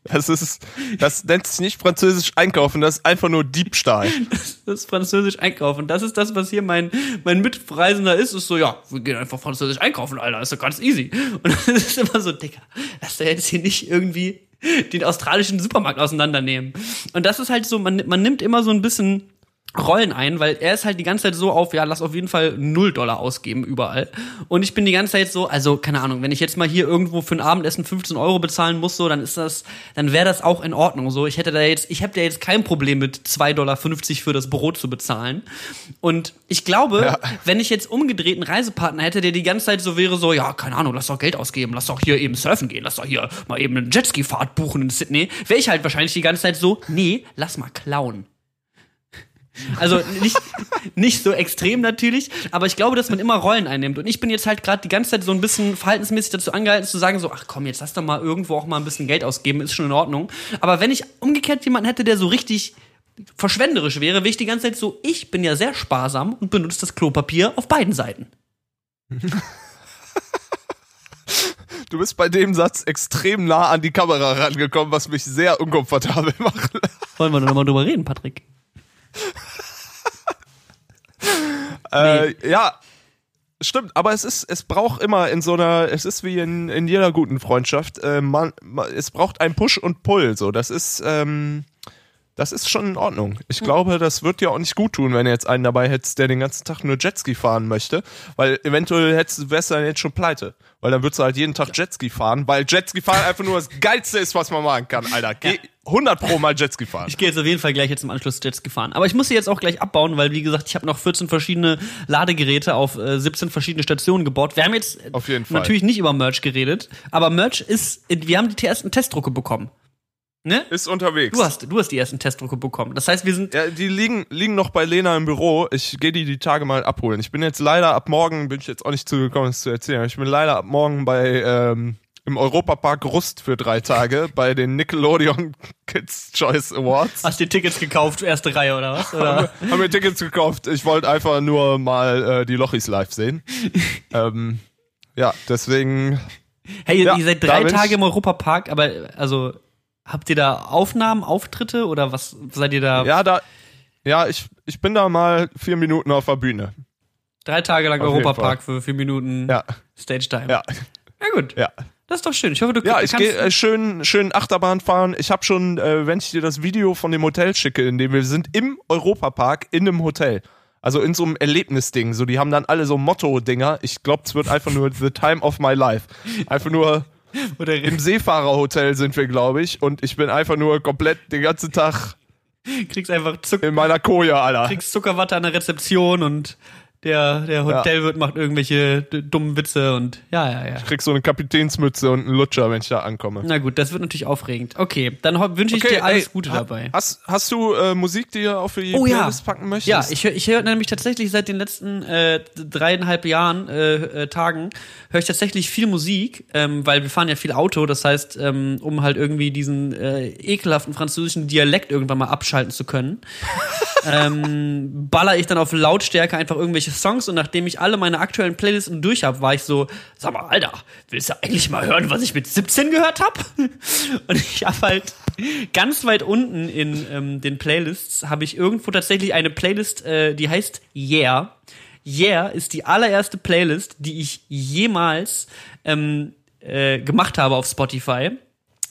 Das ist, das nennt sich nicht französisch einkaufen, das ist einfach nur Diebstahl. Das ist Französisch einkaufen. Das ist das, was hier mein, mein Mitreisender ist. Ist so, ja, wir gehen einfach Französisch einkaufen, Alter. Ist doch ganz easy. Und das ist immer so, Dicker, lass da jetzt hier nicht irgendwie den australischen Supermarkt auseinandernehmen. Und das ist halt so, man, man nimmt immer so ein bisschen Rollen ein, weil er ist halt die ganze Zeit so auf, ja, lass auf jeden Fall null Dollar ausgeben überall. Und ich bin die ganze Zeit so, also keine Ahnung, wenn ich jetzt mal hier irgendwo für ein Abendessen 15 Euro bezahlen muss, so, dann ist das, dann wäre das auch in Ordnung. So, ich hätte da jetzt, ich habe da jetzt kein Problem mit 2,50 Dollar für das Brot zu bezahlen. Und ich glaube, Ja. wenn ich jetzt umgedreht einen Reisepartner hätte, der die ganze Zeit so wäre, so, ja, keine Ahnung, lass doch Geld ausgeben, lass doch hier eben surfen gehen, lass doch hier mal eben eine Jetski-Fahrt buchen in Sydney, wäre ich halt wahrscheinlich die ganze Zeit so, nee, lass mal klauen. Also nicht, nicht so extrem natürlich, aber ich glaube, dass man immer Rollen einnimmt. Und ich bin jetzt halt gerade die ganze Zeit so ein bisschen verhaltensmäßig dazu angehalten zu sagen, so, ach komm, jetzt lass doch mal irgendwo auch mal ein bisschen Geld ausgeben, ist schon in Ordnung. Aber wenn ich umgekehrt jemanden hätte, der so richtig verschwenderisch wäre, wäre ich die ganze Zeit so, ich bin ja sehr sparsam und benutze das Klopapier auf beiden Seiten. Du bist bei dem Satz extrem nah an die Kamera rangekommen, was mich sehr unkomfortabel macht. Wollen wir noch mal drüber reden, Patrick? Äh, ja, stimmt, aber es ist, es braucht immer in so einer, es ist wie in, in jeder guten Freundschaft, äh, man, man, es braucht ein Push und Pull, so, das ist, ähm, das ist schon in Ordnung. Ich glaube, das wird dir auch nicht gut tun, wenn du jetzt einen dabei hättest, der den ganzen Tag nur Jetski fahren möchte, weil eventuell hättest, wärst du dann jetzt schon pleite, weil dann würdest du halt jeden Tag Jetski fahren, weil Jetski fahren einfach nur das Geilste ist, was man machen kann, Alter. Geh 100 pro mal Jetski fahren. Ich gehe jetzt auf jeden Fall gleich jetzt im Anschluss Jets gefahren. Aber ich muss sie jetzt auch gleich abbauen, weil wie gesagt, ich habe noch 14 verschiedene Ladegeräte auf äh, 17 verschiedene Stationen gebaut. Wir haben jetzt Auf jeden Fall. natürlich nicht über Merch geredet, aber Merch ist, wir haben die ersten Testdrucke bekommen. Ne? Ist unterwegs. Du hast, du hast die ersten Testdrucke bekommen. Das heißt, wir sind Ja, die liegen, liegen noch bei Lena im Büro. Ich gehe die die Tage mal abholen. Ich bin jetzt leider ab morgen, bin ich jetzt auch nicht zugekommen, es zu erzählen. Ich bin leider ab morgen bei ähm, im Europapark Rust für drei Tage bei den Nickelodeon Kids Choice Awards. hast dir Tickets gekauft, erste Reihe oder was? Oder? Haben mir Tickets gekauft. Ich wollte einfach nur mal äh, die Lochis live sehen. ähm, ja, deswegen. Hey, Ja, ihr seid drei Tage im Europapark, aber also habt ihr da Aufnahmen, Auftritte oder was seid ihr da? Ja, da. Ja, ich, ich bin da mal vier Minuten auf der Bühne. Drei Tage lang Europapark für vier Minuten Ja, Stage Time. ja, ja gut. ja. Das ist doch schön. Ich hoffe, du Ja, ich gehe äh, schön, schön Achterbahn fahren. Ich habe schon, äh, wenn ich dir das Video von dem Hotel schicke, in dem wir sind, im Europapark in einem Hotel. Also in so einem Erlebnisding. So, die haben dann alle so Motto-Dinger. Ich glaube, es wird einfach nur The Time of My Life. Einfach nur im Seefahrerhotel sind wir, glaube ich. Und ich bin einfach nur komplett den ganzen Tag kriegst einfach Zuck in meiner Koje, Alter. kriegst Zuckerwatte an der Rezeption und Der, der Hotelwirt macht irgendwelche dummen Witze und ja, ja, ja. Ich krieg so eine Kapitänsmütze und einen Lutscher, wenn ich da ankomme. Na gut, das wird natürlich aufregend. Okay, dann wünsche ich Okay, dir alles ey, Gute ha- dabei. Hast, hast du äh, Musik, die du auch für die Oh ja. Packen möchtest? Ja, ich höre ich hör nämlich tatsächlich seit den letzten äh, dreieinhalb Jahren, äh, äh, Tagen, höre ich tatsächlich viel Musik, ähm, weil wir fahren ja viel Auto, das heißt, ähm, um halt irgendwie diesen äh, ekelhaften französischen Dialekt irgendwann mal abschalten zu können, ähm, baller ich dann auf Lautstärke einfach irgendwelche Songs und nachdem ich alle meine aktuellen Playlisten durch habe, war ich so, sag mal, Alter, willst du eigentlich mal hören, was ich mit 17 gehört habe? Und ich habe halt ganz weit unten in ähm, den Playlists habe ich irgendwo tatsächlich eine Playlist, äh, die heißt Yeah. Yeah ist die allererste Playlist, die ich jemals ähm, äh, gemacht habe auf Spotify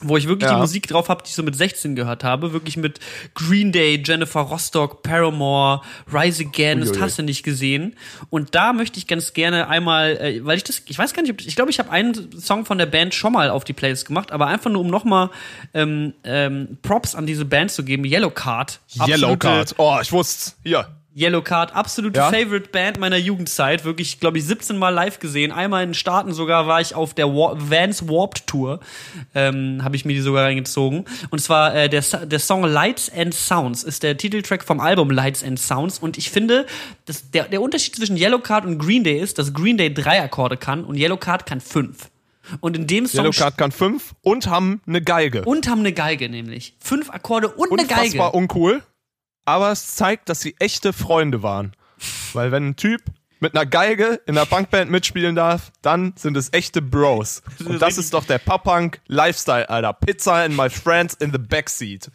wo ich wirklich Ja. die Musik drauf habe, die ich so mit 16 gehört habe, wirklich mit Green Day, Jennifer Rostock, Paramore, Rise Again, das hast du nicht gesehen. Und da möchte ich ganz gerne einmal, äh, weil ich das, ich weiß gar nicht, ob, ich glaube, ich habe einen Song von der Band schon mal auf die Playlist gemacht, aber einfach nur um nochmal ähm, ähm, Props an diese Band zu geben. Yellow Card. Yellow Card. Oh, ich wusste. Hier. Yellow Card, absolute Ja? Favorite Band meiner Jugendzeit. Wirklich, glaube ich, 17 Mal live gesehen. Einmal in den Staaten sogar war ich auf der Wa Vans Warped Tour. Ähm, Habe ich mir die sogar reingezogen. Und zwar äh, der, der Song Lights and Sounds ist der Titeltrack vom Album Lights and Sounds. Und ich finde, dass der, der Unterschied zwischen Yellow Card und Green Day ist, dass Green Day drei Akkorde kann und Yellow Card kann fünf. Und in dem Song Yellow Card kann fünf und haben eine Geige. und haben eine Geige nämlich. Fünf Akkorde und eine Geige. Unfassbar uncool. Aber es zeigt, dass sie echte Freunde waren. Weil wenn ein Typ mit einer Geige in einer Punkband mitspielen darf, dann sind es echte Bros. Und das ist doch der Pop-Punk Lifestyle, Alter. Pizza and my friends in the backseat.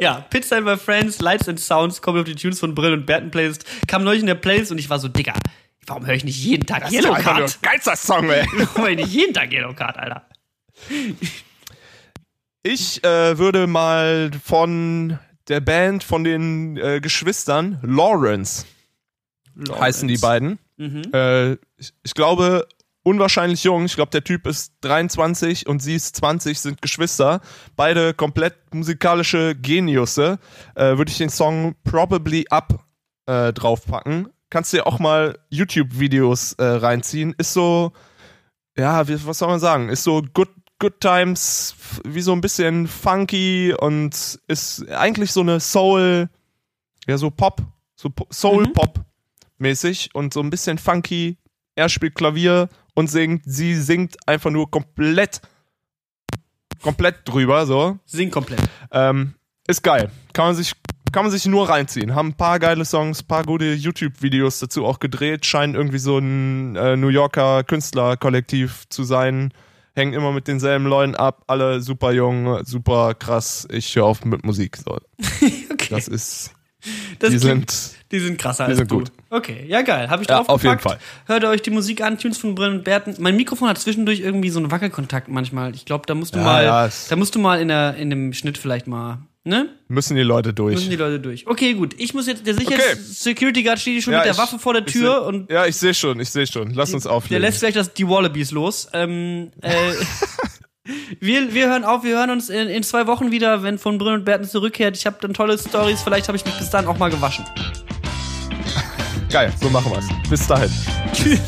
Ja, Pizza and My Friends, Lights and Sounds, kommen auf die Tunes von Brill und Berten Playlist, kam neulich in der Playlist und ich war so, Digga, warum höre ich nicht jeden Tag Das Yellow Card? geilster Song, ey. Warum höre ich nicht jeden Tag Yellow Card, Alter? Ich äh, würde mal von der Band von den äh, Geschwistern Lawrence heißen die beiden. Äh, ich, ich glaube, unwahrscheinlich jung. Ich glaube, der Typ ist 23 und sie ist 20, sind Geschwister. Beide komplett musikalische Geniusse. Äh, Würde ich den Song Probably Up äh, draufpacken. Kannst dir auch mal YouTube-Videos äh, reinziehen. Ist so, ja, wie, was soll man sagen? Ist so Good, good Times, wie so ein bisschen funky und ist eigentlich so eine Soul, ja, so Pop, so Po- Soul-Pop mäßig und so ein bisschen funky. Er spielt Klavier und singt, sie singt einfach nur komplett, komplett drüber, so. Sing komplett. Ähm, ist geil. Kann man sich, kann man sich nur reinziehen. Haben ein paar geile Songs, paar gute YouTube-Videos dazu auch gedreht. Scheinen irgendwie so ein äh, New Yorker Künstlerkollektiv zu sein. Hängen immer mit denselben Leuten ab. Alle super jung, super krass. Ich höre auf mit Musik. So. Okay. Das ist, Das die klingt- sind, die sind krasser die als sind du. gut. Okay, ja geil. Habe ich Ja, drauf auf jeden Fall. Hört euch die Musik an, Tunes von Brill und Berten. Mein Mikrofon hat zwischendurch irgendwie so einen Wackelkontakt manchmal. Ich glaube, da musst du Ja, mal, ja, da musst du mal in der in dem Schnitt vielleicht mal, ne? müssen die Leute durch. Müssen die Leute durch. Okay, gut. Ich muss jetzt, der Okay. Sicherheits-Security Guard steht hier schon Ja, mit der ich- Waffe vor der Tür seh- und Ja, ich sehe schon, ich sehe schon. Lass uns der auflegen. lässt gleich das, die Wallabies los. Ähm, äh, wir, wir hören auf, wir hören uns in, in zwei Wochen wieder, wenn von Brünn und Berten zurückkehrt. Ich habe dann tolle Stories. Vielleicht habe ich mich bis dann auch mal gewaschen. Geil, so machen wir's. Bis dahin. Tschüss.